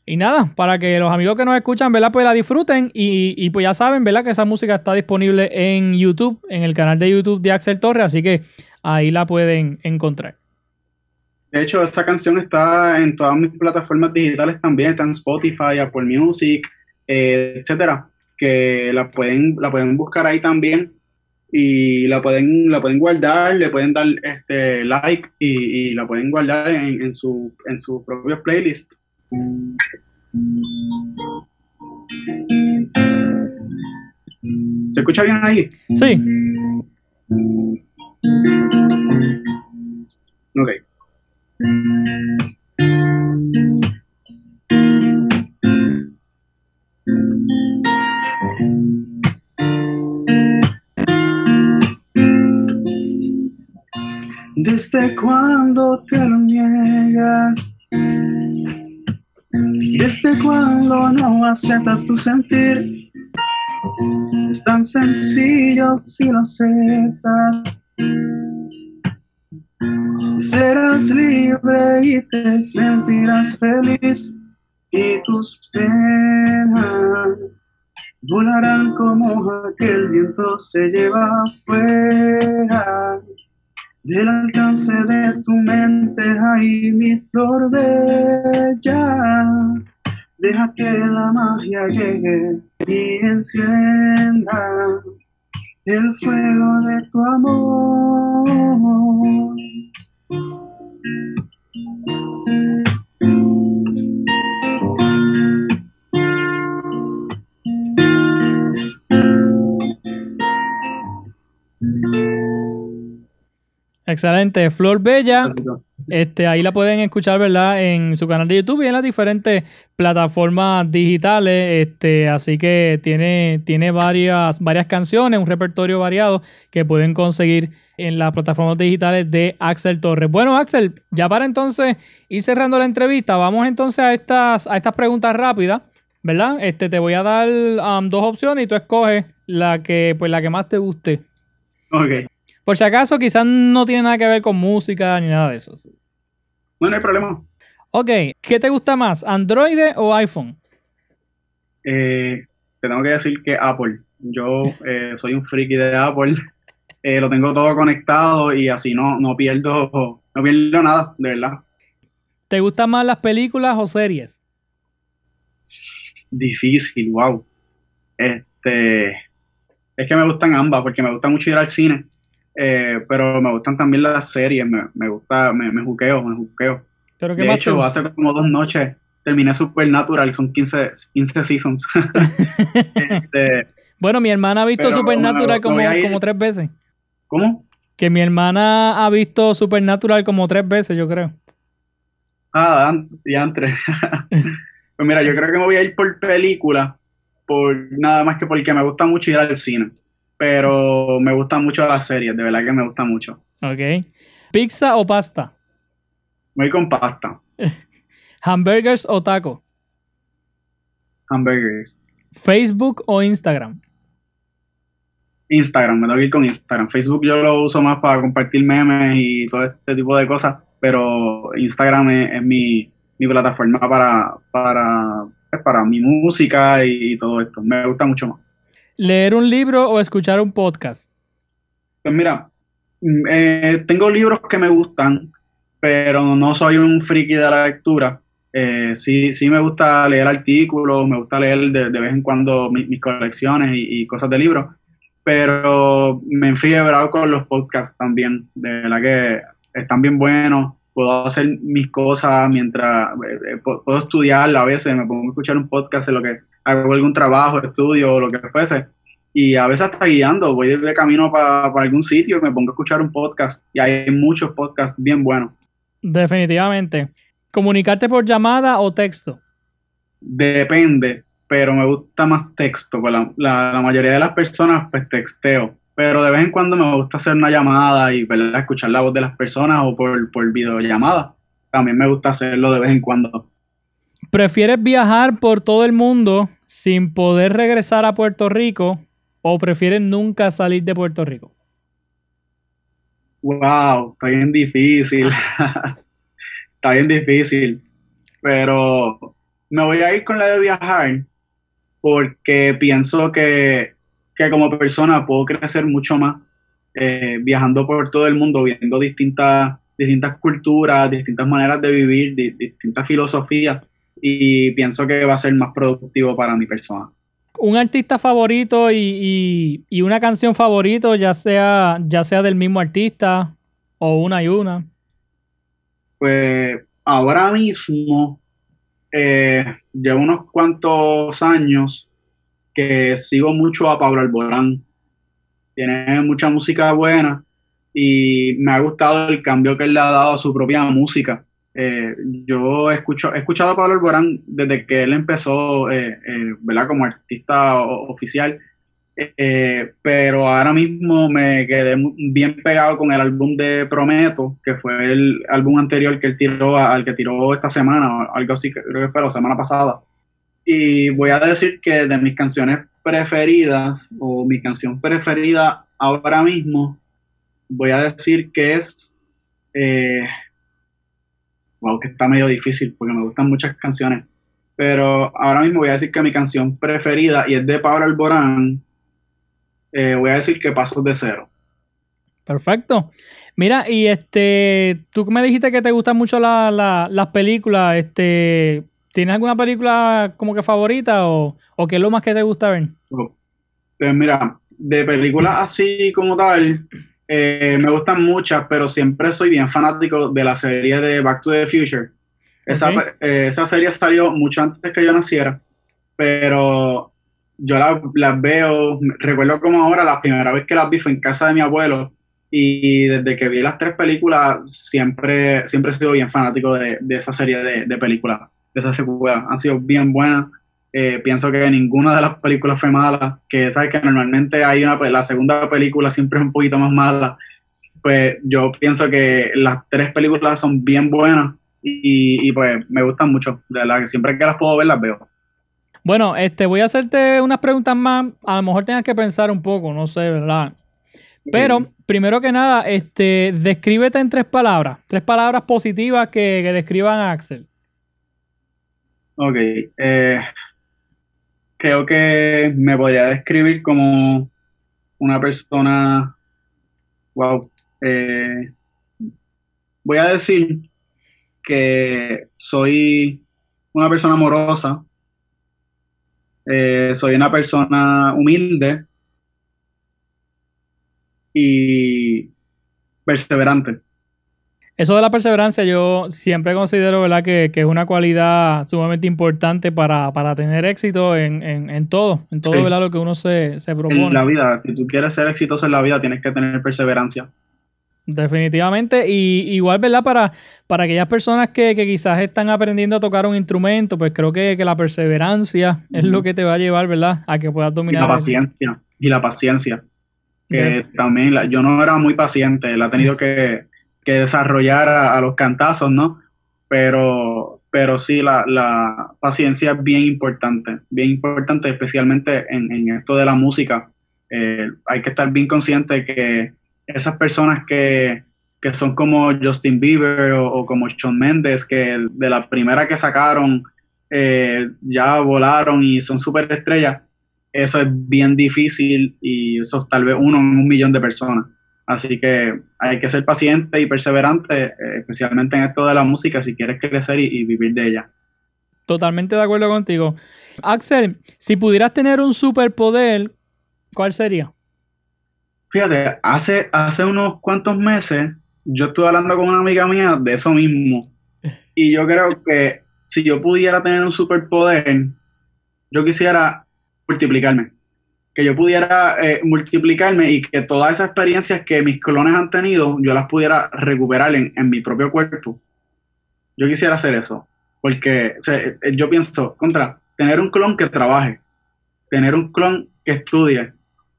y nada, para que los amigos que nos escuchan, ¿verdad? Pues la disfruten y, y, pues ya saben, ¿verdad? Que esa música está disponible en YouTube, en el canal de YouTube de Axel Torres, así que ahí la pueden encontrar. De hecho, esta canción está en todas mis plataformas digitales también, está en Spotify, Apple Music, eh, etcétera que la pueden, la pueden buscar ahí también y la pueden, la pueden guardar, le pueden dar este like y, la pueden guardar en, en, su, en su propio playlist. ¿Se escucha bien ahí? Sí. Ok. Desde cuando te lo niegas, desde cuando no aceptas tu sentir, es tan sencillo si lo aceptas. Serás libre y te sentirás feliz y tus penas volarán como aquel viento se lleva afuera del alcance de tu mente, ay, mi flor bella. Deja que la magia llegue y encienda el fuego de tu amor. Excelente. Flor Bella. Este, ahí la pueden escuchar, ¿verdad? En su canal de YouTube y en las diferentes plataformas digitales. Este, así que tiene, tiene varias, varias canciones, un repertorio variado que pueden conseguir en las plataformas digitales de Axel Torres. Bueno, Axel, ya para entonces ir cerrando la entrevista, vamos entonces a estas, a estas preguntas rápidas, ¿verdad? Este, te voy a dar um, dos opciones y tú escoges la que, pues, la que más te guste. Ok. Por si acaso, quizás no tiene nada que ver con música ni nada de eso. No, no hay problema. Ok, ¿qué te gusta más, Android o iPhone? Eh, te tengo que decir que Apple. Yo eh, soy un friki de Apple. Eh, lo tengo todo conectado y así no, no pierdo no pierdo nada, de verdad. ¿Te gustan más las películas o series? Difícil, wow. Este, es que me gustan ambas porque me gusta mucho ir al cine eh, pero me gustan también las series, me, me gusta, me, me juqueo, me juqueo. ¿Pero qué de hecho, hace como dos noches terminé Supernatural, son 15, 15 seasons. (laughs) este, bueno, mi hermana ha visto Supernatural como, como tres veces. ¿Cómo? Que mi hermana ha visto Supernatural como tres veces, yo creo. Ah, y antes. (laughs) pues mira, yo creo que me voy a ir por película, por nada más que porque me gusta mucho ir al cine pero me gustan mucho las series, de verdad que me gusta mucho. Ok. ¿Pizza o pasta? Voy con pasta. (laughs) ¿Hamburgers o taco? hamburgers. ¿Facebook o Instagram? Instagram, me tengo que ir con Instagram. Facebook yo lo uso más para compartir memes y todo este tipo de cosas, pero Instagram es, mi, mi, plataforma para, para, pues, para mi música y, todo esto. Me gusta mucho más. ¿Leer un libro o escuchar un podcast? Pues mira, mm, eh, tengo libros que me gustan, pero no soy un friki de la lectura. Eh, sí, sí me gusta leer artículos, me gusta leer de, vez en cuando mis, colecciones y, cosas de libros, pero me enfiebrado con los podcasts también, de verdad que están bien buenos, puedo hacer mis cosas mientras, eh, eh, puedo estudiar a veces, me pongo a escuchar un podcast en lo que hago algún trabajo, estudio o lo que fuese, y a veces hasta guiando, voy de camino para algún sitio y me pongo a escuchar un podcast, y hay muchos podcasts bien buenos. Definitivamente. ¿Comunicarte por llamada o texto? Depende, pero me gusta más texto. Pues la, mayoría de las personas, pues texteo. Pero de vez en cuando me gusta hacer una llamada y escuchar la voz de las personas o por, por videollamada. También me gusta hacerlo de vez en cuando. ¿Prefieres viajar por todo el mundo sin poder regresar a Puerto Rico o prefieres nunca salir de Puerto Rico? Wow, está bien difícil. (laughs) está bien difícil. Pero me voy a ir con la de viajar porque pienso que, como persona puedo crecer mucho más eh, viajando por todo el mundo, viendo distintas, distintas culturas, distintas maneras de vivir, distintas filosofías y pienso que va a ser más productivo para mi persona. Un artista favorito y, y una canción favorito, ya sea, ya sea del mismo artista o una y una. Pues ahora mismo eh, llevo unos cuantos años que sigo mucho a Pablo Alborán. Tiene mucha música buena y me ha gustado el cambio que él le ha dado a su propia música. Eh, yo he escuchado a Pablo Alborán desde que él empezó, eh, ¿verdad? Como artista oficial eh, pero ahora mismo me quedé bien pegado con el álbum de Prometo, que fue el álbum anterior que él tiró, al que tiró esta semana, algo así, creo que fue la semana pasada. Y voy a decir que de mis canciones preferidas, o mi canción preferida ahora mismo, voy a decir que es. Eh, wow, que está medio difícil porque me gustan muchas canciones. Pero ahora mismo voy a decir que mi canción preferida, y es de Pablo Alborán, eh, voy a decir que pasos de cero. Perfecto. Mira, y este, tú me dijiste que te gustan mucho las películas, este, ¿tienes alguna película como que favorita o, qué es lo más que te gusta ver? Pues mira, de películas así como tal, eh, me gustan muchas, pero siempre soy bien fanático de la serie de Back to the Future. Esa, eh, esa serie salió mucho antes que yo naciera, pero yo las veo, recuerdo como ahora, la primera vez que las vi fue en casa de mi abuelo y desde que vi las tres películas siempre, siempre he sido bien fanático de, esa serie de, películas, de esa secuela. Han sido bien buenas. Eh, pienso que ninguna de las películas fue mala, que sabes que normalmente hay una, la segunda película siempre es un poquito más mala. Pues yo pienso que las tres películas son bien buenas y, y pues me gustan mucho. De verdad que siempre que las puedo ver las veo. Bueno, este, voy a hacerte unas preguntas más. A lo mejor tengas que pensar un poco, no sé, ¿verdad? Pero, primero que nada, este, descríbete en tres palabras. Tres palabras positivas que, describan a Axel. Ok. Eh, creo que me podría describir como una persona. Wow. Eh, voy a decir que soy una persona amorosa, eh, soy una persona humilde y perseverante. Eso de la perseverancia yo siempre considero ¿verdad? Que, es una cualidad sumamente importante para, tener éxito en, todo, en todo lo que uno se, se propone. En la vida, si tú quieres ser exitoso en la vida, tienes que tener perseverancia. Definitivamente, y igual, ¿verdad? Para, para aquellas personas que, quizás están aprendiendo a tocar un instrumento, pues creo que, la perseverancia es lo que te va a llevar, ¿verdad? A que puedas dominar. Y la paciencia, y la paciencia. Que también yo no era muy paciente, la he tenido que, desarrollar a, los cantazos, ¿no? Pero pero sí, la, la paciencia es bien importante, bien importante, especialmente en, en esto de la música. Eh, hay que estar bien consciente que esas personas que, que son como Justin Bieber o, como Shawn Mendes, que de la primera que sacaron eh, ya volaron y son súper estrellas, eso es bien difícil y eso es tal vez uno en un millón de personas. Así que hay que ser paciente y perseverante, eh, especialmente en esto de la música, si quieres crecer y, vivir de ella. Totalmente de acuerdo contigo. Axel, si pudieras tener un superpoder, ¿cuál sería? Fíjate, hace, hace unos cuantos meses yo estuve hablando con una amiga mía de eso mismo. Y yo creo que si yo pudiera tener un superpoder, yo quisiera multiplicarme que yo pudiera eh, multiplicarme y que todas esas experiencias que mis clones han tenido, yo las pudiera recuperar en, mi propio cuerpo. Yo quisiera hacer eso, porque eh, yo pienso, contra, tener un clon que trabaje, tener un clon que estudie,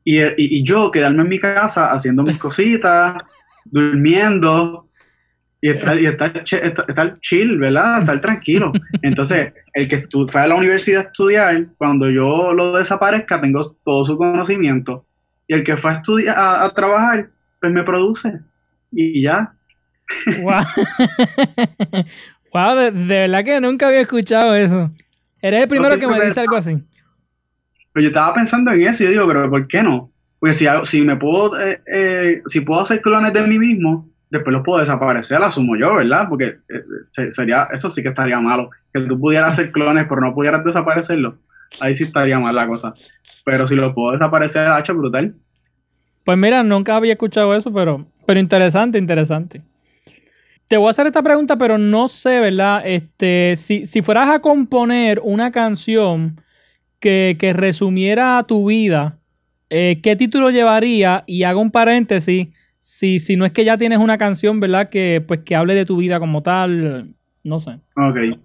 y, y yo quedarme en mi casa haciendo mis cositas, (laughs) durmiendo, y estar, y estar, chill, ¿verdad? Estar (laughs) tranquilo. Entonces, el que fue a la universidad a estudiar, cuando yo lo desaparezca, tengo todo su conocimiento. Y el que fue a estudiar, a, trabajar, pues me produce. Y, ya. (laughs) Wow. wow, de, verdad que nunca había escuchado eso. Eres el primero que me dice algo así. Yo estaba pensando en eso y yo digo, pero ¿por qué no? Porque si, si me puedo, eh, eh, si puedo hacer clones de mí mismo, después los puedo desaparecer, asumo yo, ¿verdad? Porque eh, sería, eso sí que estaría malo. Que tú pudieras hacer clones, pero no pudieras desaparecerlos. Ahí sí estaría mal la cosa. Pero si lo puedo desaparecer, ha hecho brutal. Pues mira, nunca había escuchado eso, pero, pero interesante, interesante. Te voy a hacer esta pregunta, pero no sé, ¿verdad? Este, si, si fueras a componer una canción que, resumiera tu vida, eh, ¿qué título llevaría? Y hago un paréntesis si, si no es que ya tienes una canción, ¿verdad? Que pues que hable de tu vida como tal, no sé. Ok.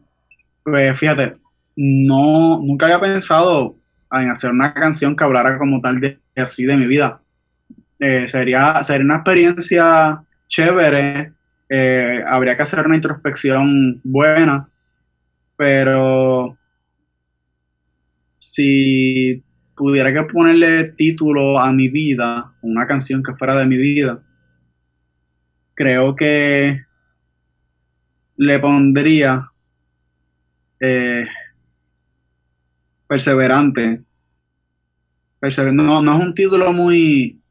Pues fíjate, no, nunca había pensado en hacer una canción que hablara como tal de así de mi vida. Eh, sería, sería una experiencia chévere, eh, habría que hacer una introspección buena, pero si pudiera que ponerle título a mi vida, una canción que fuera de mi vida, creo que le pondría eh, perseverante. no, no, es un título muy,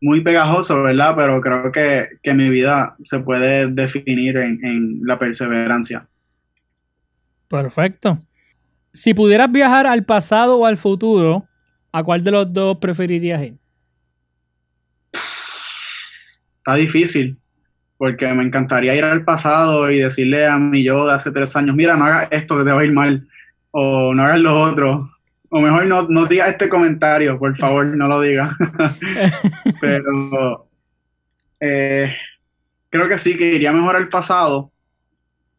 muy pegajoso, ¿verdad? Pero creo que, mi vida se puede definir en, en la perseverancia. Perfecto. Si pudieras viajar al pasado o al futuro, ¿a cuál de los dos preferirías ir? Está difícil porque me encantaría ir al pasado y decirle a mi yo de hace tres años, mira, no hagas esto que te va a ir mal, o no hagas lo otro, o mejor no, no digas este comentario, por favor, no lo digas. (laughs) (laughs) Pero eh, creo que sí, que iría mejor al pasado.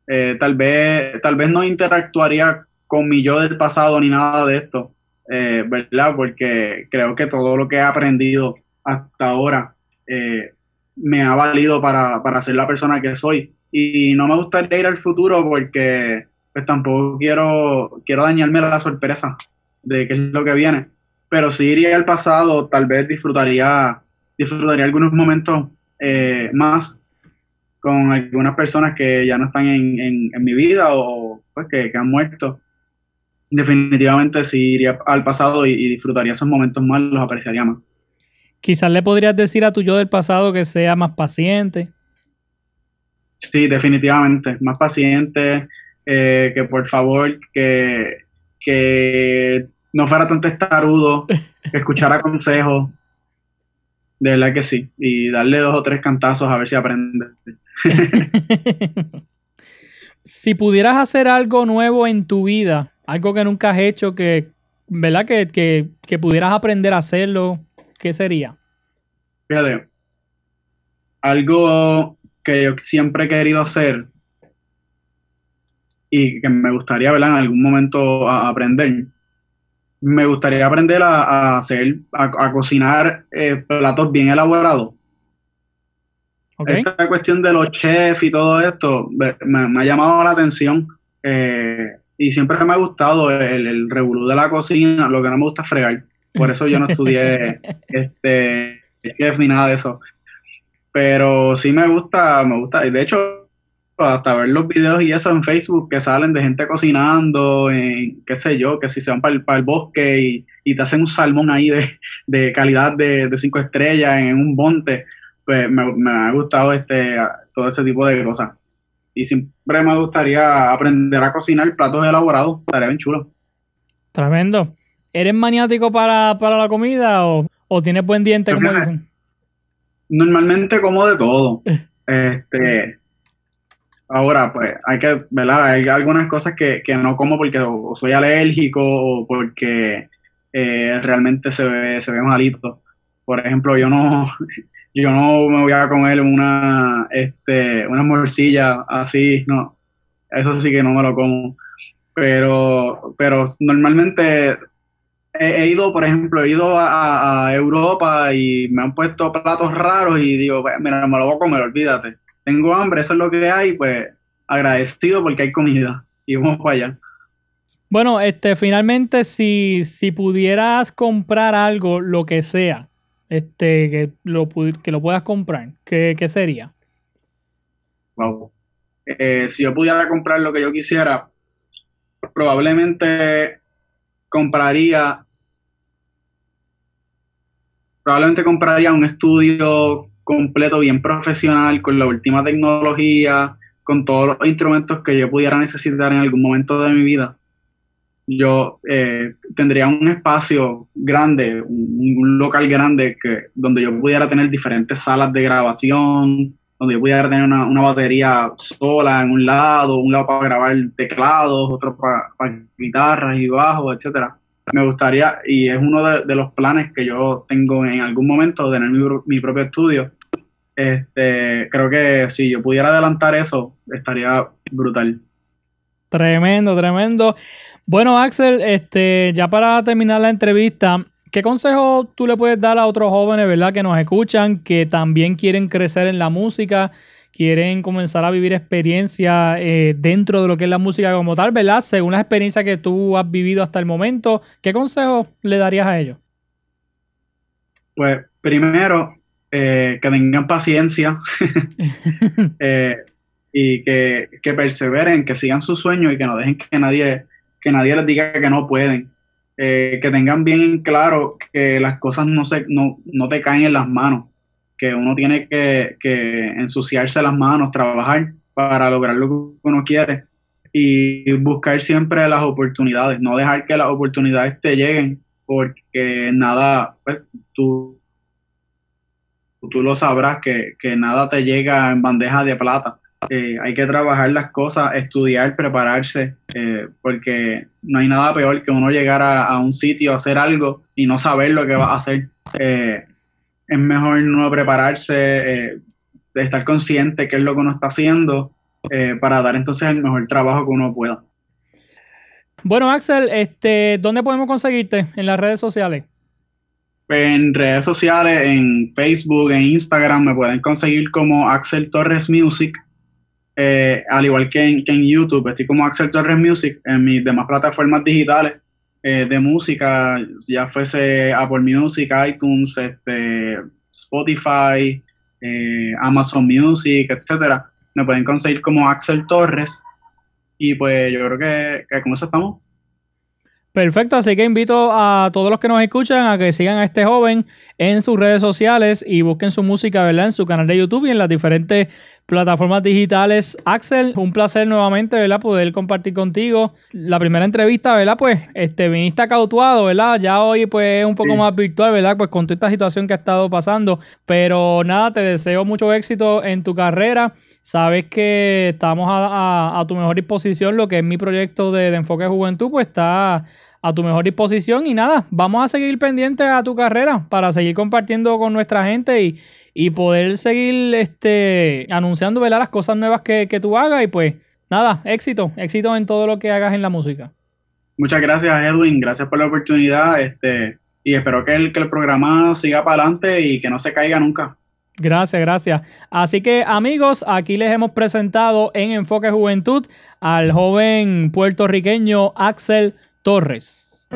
Eh, tal vez, tal vez no interactuaría con mi yo del pasado ni nada de esto, eh, ¿verdad? Porque creo que todo lo que he aprendido hasta ahora eh, me ha valido para, para ser la persona que soy. Y no me gustaría ir al futuro porque pues tampoco quiero, quiero dañarme la sorpresa de qué es lo que viene. Pero si iría al pasado, tal vez disfrutaría, disfrutaría algunos momentos eh, más con algunas personas que ya no están en, en, mi vida o pues que, han muerto. Definitivamente si iría al pasado y disfrutaría esos momentos más, los apreciaría más. Quizás le podrías decir a tu yo del pasado que sea más paciente. Sí, definitivamente, más paciente, eh, que por favor, que, que no fuera tan testarudo, (laughs) que escuchara consejos. De verdad que sí. Y darle dos o tres cantazos a ver si aprende. (laughs) si pudieras hacer algo nuevo en tu vida, algo que nunca has hecho, que, ¿verdad? Que, que, que pudieras aprender a hacerlo, ¿qué sería? Fíjate, algo que yo siempre he querido hacer y que me gustaría, ¿verdad? En algún momento aprender. Me gustaría aprender a, hacer, a, cocinar eh, platos bien elaborados. Esta cuestión de los chefs y todo esto me, ha llamado la atención Eh, y siempre me ha gustado el, el revolú de la cocina, lo que no me gusta es fregar. Por eso yo no estudié (laughs) este chef ni nada de eso. Pero sí me gusta, me gusta. De hecho, hasta ver los videos y eso en Facebook que salen de gente cocinando, en, qué sé yo, que si se van para el, para el bosque y, y, te hacen un salmón ahí de, de calidad de, de, cinco estrellas en un monte, pues me, me, ha gustado este todo ese tipo de cosas. Y me gustaría aprender a cocinar platos elaborados, estaría bien chulo. Tremendo. ¿Eres maniático para, para la comida o, o tienes buen diente, como dicen? Normalmente como de todo. (laughs) este Ahora, pues, hay que, ¿verdad? Hay algunas cosas que, que no como porque o soy alérgico o porque eh, realmente se ve, se ve malito. Por ejemplo, yo no, yo no me voy a comer una, este, una morcilla así, no. Eso sí que no me lo como. Pero, pero normalmente he, ido, por ejemplo, he ido a, Europa y me han puesto platos raros y digo, mira, me lo voy a comer, olvídate tengo hambre, eso es lo que hay, pues agradecido porque hay comida y vamos para allá. Bueno, este, finalmente, si, si pudieras comprar algo, lo que sea, este, que lo, que lo puedas comprar, ¿qué, qué sería? Wow. Eh, si yo pudiera comprar lo que yo quisiera, probablemente compraría, probablemente compraría un estudio completo, bien profesional, con la última tecnología, con todos los instrumentos que yo pudiera necesitar en algún momento de mi vida. Yo eh, tendría un espacio grande, un, local grande, que, donde yo pudiera tener diferentes salas de grabación, donde yo pudiera tener una, batería sola en un lado, un lado para grabar teclados, otro para, guitarras y bajos, etcétera me gustaría, y es uno de, de, los planes que yo tengo en algún momento, tener mi, mi, propio estudio. Este, creo que si yo pudiera adelantar eso, estaría brutal. Tremendo, tremendo. Bueno, Axel, este, ya para terminar la entrevista, ¿qué consejo tú le puedes dar a otros jóvenes, verdad, que nos escuchan, que también quieren crecer en la música? quieren comenzar a vivir experiencia eh, dentro de lo que es la música como tal, ¿verdad? Según la experiencia que tú has vivido hasta el momento, ¿qué consejo le darías a ellos? Pues primero, eh, que tengan paciencia (laughs) (laughs) eh, y que, que, perseveren, que sigan sus sueños y que no dejen que nadie, que nadie les diga que no pueden. que tengan bien claro que las cosas no, se, no, no te caen en las manos que uno tiene que, que, ensuciarse las manos, trabajar para lograr lo que uno quiere y buscar siempre las oportunidades, no dejar que las oportunidades te lleguen porque nada, pues, tú, tú lo sabrás que, que nada te llega en bandeja de plata. Eh, hay que trabajar las cosas, estudiar, prepararse, eh, porque no hay nada peor que uno llegar a, a, un sitio a hacer algo y no saber lo que va a hacer. Eh, es mejor no prepararse, estar consciente qué es lo que uno está haciendo para dar entonces el mejor trabajo que uno pueda. Bueno, Axel, este, ¿dónde podemos conseguirte en las redes sociales? En redes sociales, en Facebook, en Instagram, me pueden conseguir como Axel Torres Music, eh, al igual que en, que en, YouTube, estoy como Axel Torres Music en mis demás plataformas digitales eh, de música, ya fuese Apple Music, iTunes, este, Spotify, eh, Amazon Music, etcétera. Me pueden conseguir como Axel Torres. Y pues yo creo que, que con eso estamos. Perfecto, así que invito a todos los que nos escuchan a que sigan a este joven en sus redes sociales y busquen su música, ¿verdad? En su canal de YouTube y en las diferentes plataformas digitales. Axel, un placer nuevamente, ¿verdad? Poder compartir contigo la primera entrevista, ¿verdad? Pues este, viniste cautuado, ¿verdad? Ya hoy pues es un poco sí. más virtual, ¿verdad? Pues con toda esta situación que ha estado pasando. Pero nada, te deseo mucho éxito en tu carrera. Sabes que estamos a, a, a tu mejor disposición. Lo que es mi proyecto de, de Enfoque Juventud, pues está a tu mejor disposición y nada, vamos a seguir pendientes a tu carrera para seguir compartiendo con nuestra gente y, y poder seguir este, anunciando ¿verdad? las cosas nuevas que, que, tú hagas y pues nada, éxito, éxito en todo lo que hagas en la música. Muchas gracias Edwin, gracias por la oportunidad este, y espero que el, que el programa siga para adelante y que no se caiga nunca. Gracias, gracias. Así que amigos, aquí les hemos presentado en Enfoque Juventud al joven puertorriqueño Axel Torres.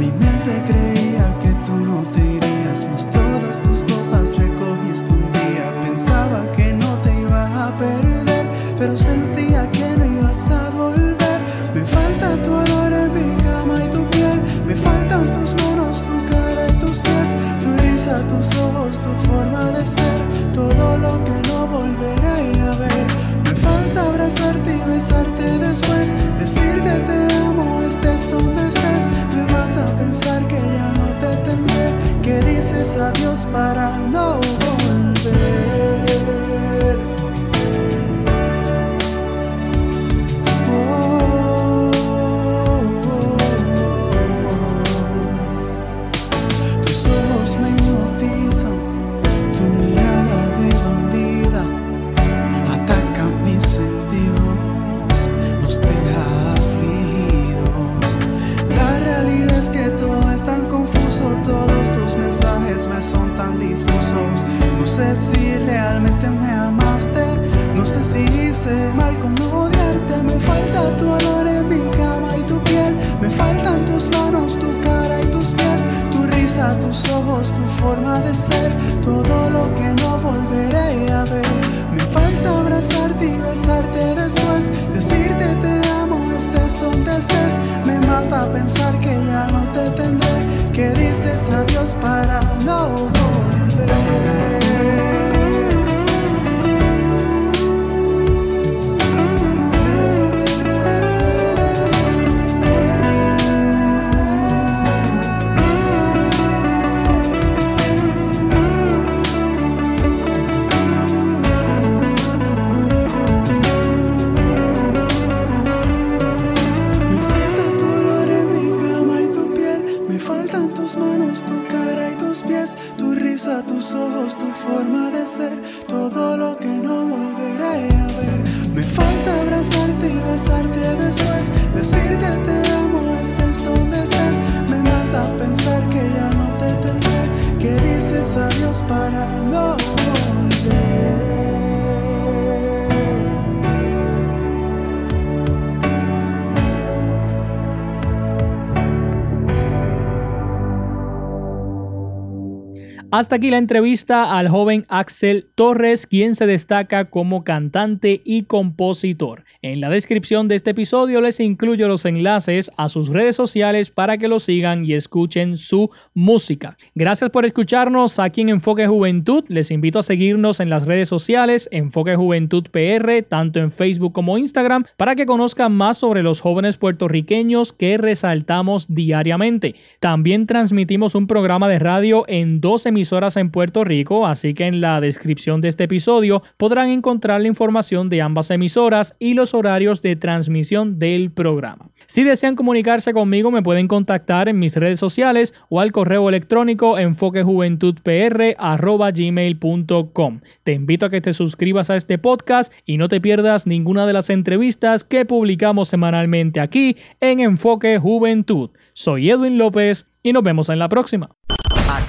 me labios para faltan tus manos, tu cara y tus pies, tu risa, tus ojos, tu forma de ser, todo lo que no volveré a ver. Me falta abrazarte y besarte después, decirte te amo, estés donde estés. Me mata pensar que ya no te tendré, que dices adiós para no volver. Hasta aquí la entrevista al joven Axel Torres, quien se destaca como cantante y compositor. En la descripción de este episodio les incluyo los enlaces a sus redes sociales para que lo sigan y escuchen su música. Gracias por escucharnos aquí en Enfoque Juventud. Les invito a seguirnos en las redes sociales Enfoque Juventud PR, tanto en Facebook como Instagram, para que conozcan más sobre los jóvenes puertorriqueños que resaltamos diariamente. También transmitimos un programa de radio en 12 emisoras en Puerto Rico, así que en la descripción de este episodio podrán encontrar la información de ambas emisoras y los horarios de transmisión del programa. Si desean comunicarse conmigo, me pueden contactar en mis redes sociales o al correo electrónico enfoquejuventudpr.gmail.com. Te invito a que te suscribas a este podcast y no te pierdas ninguna de las entrevistas que publicamos semanalmente aquí en Enfoque Juventud. Soy Edwin López y nos vemos en la próxima.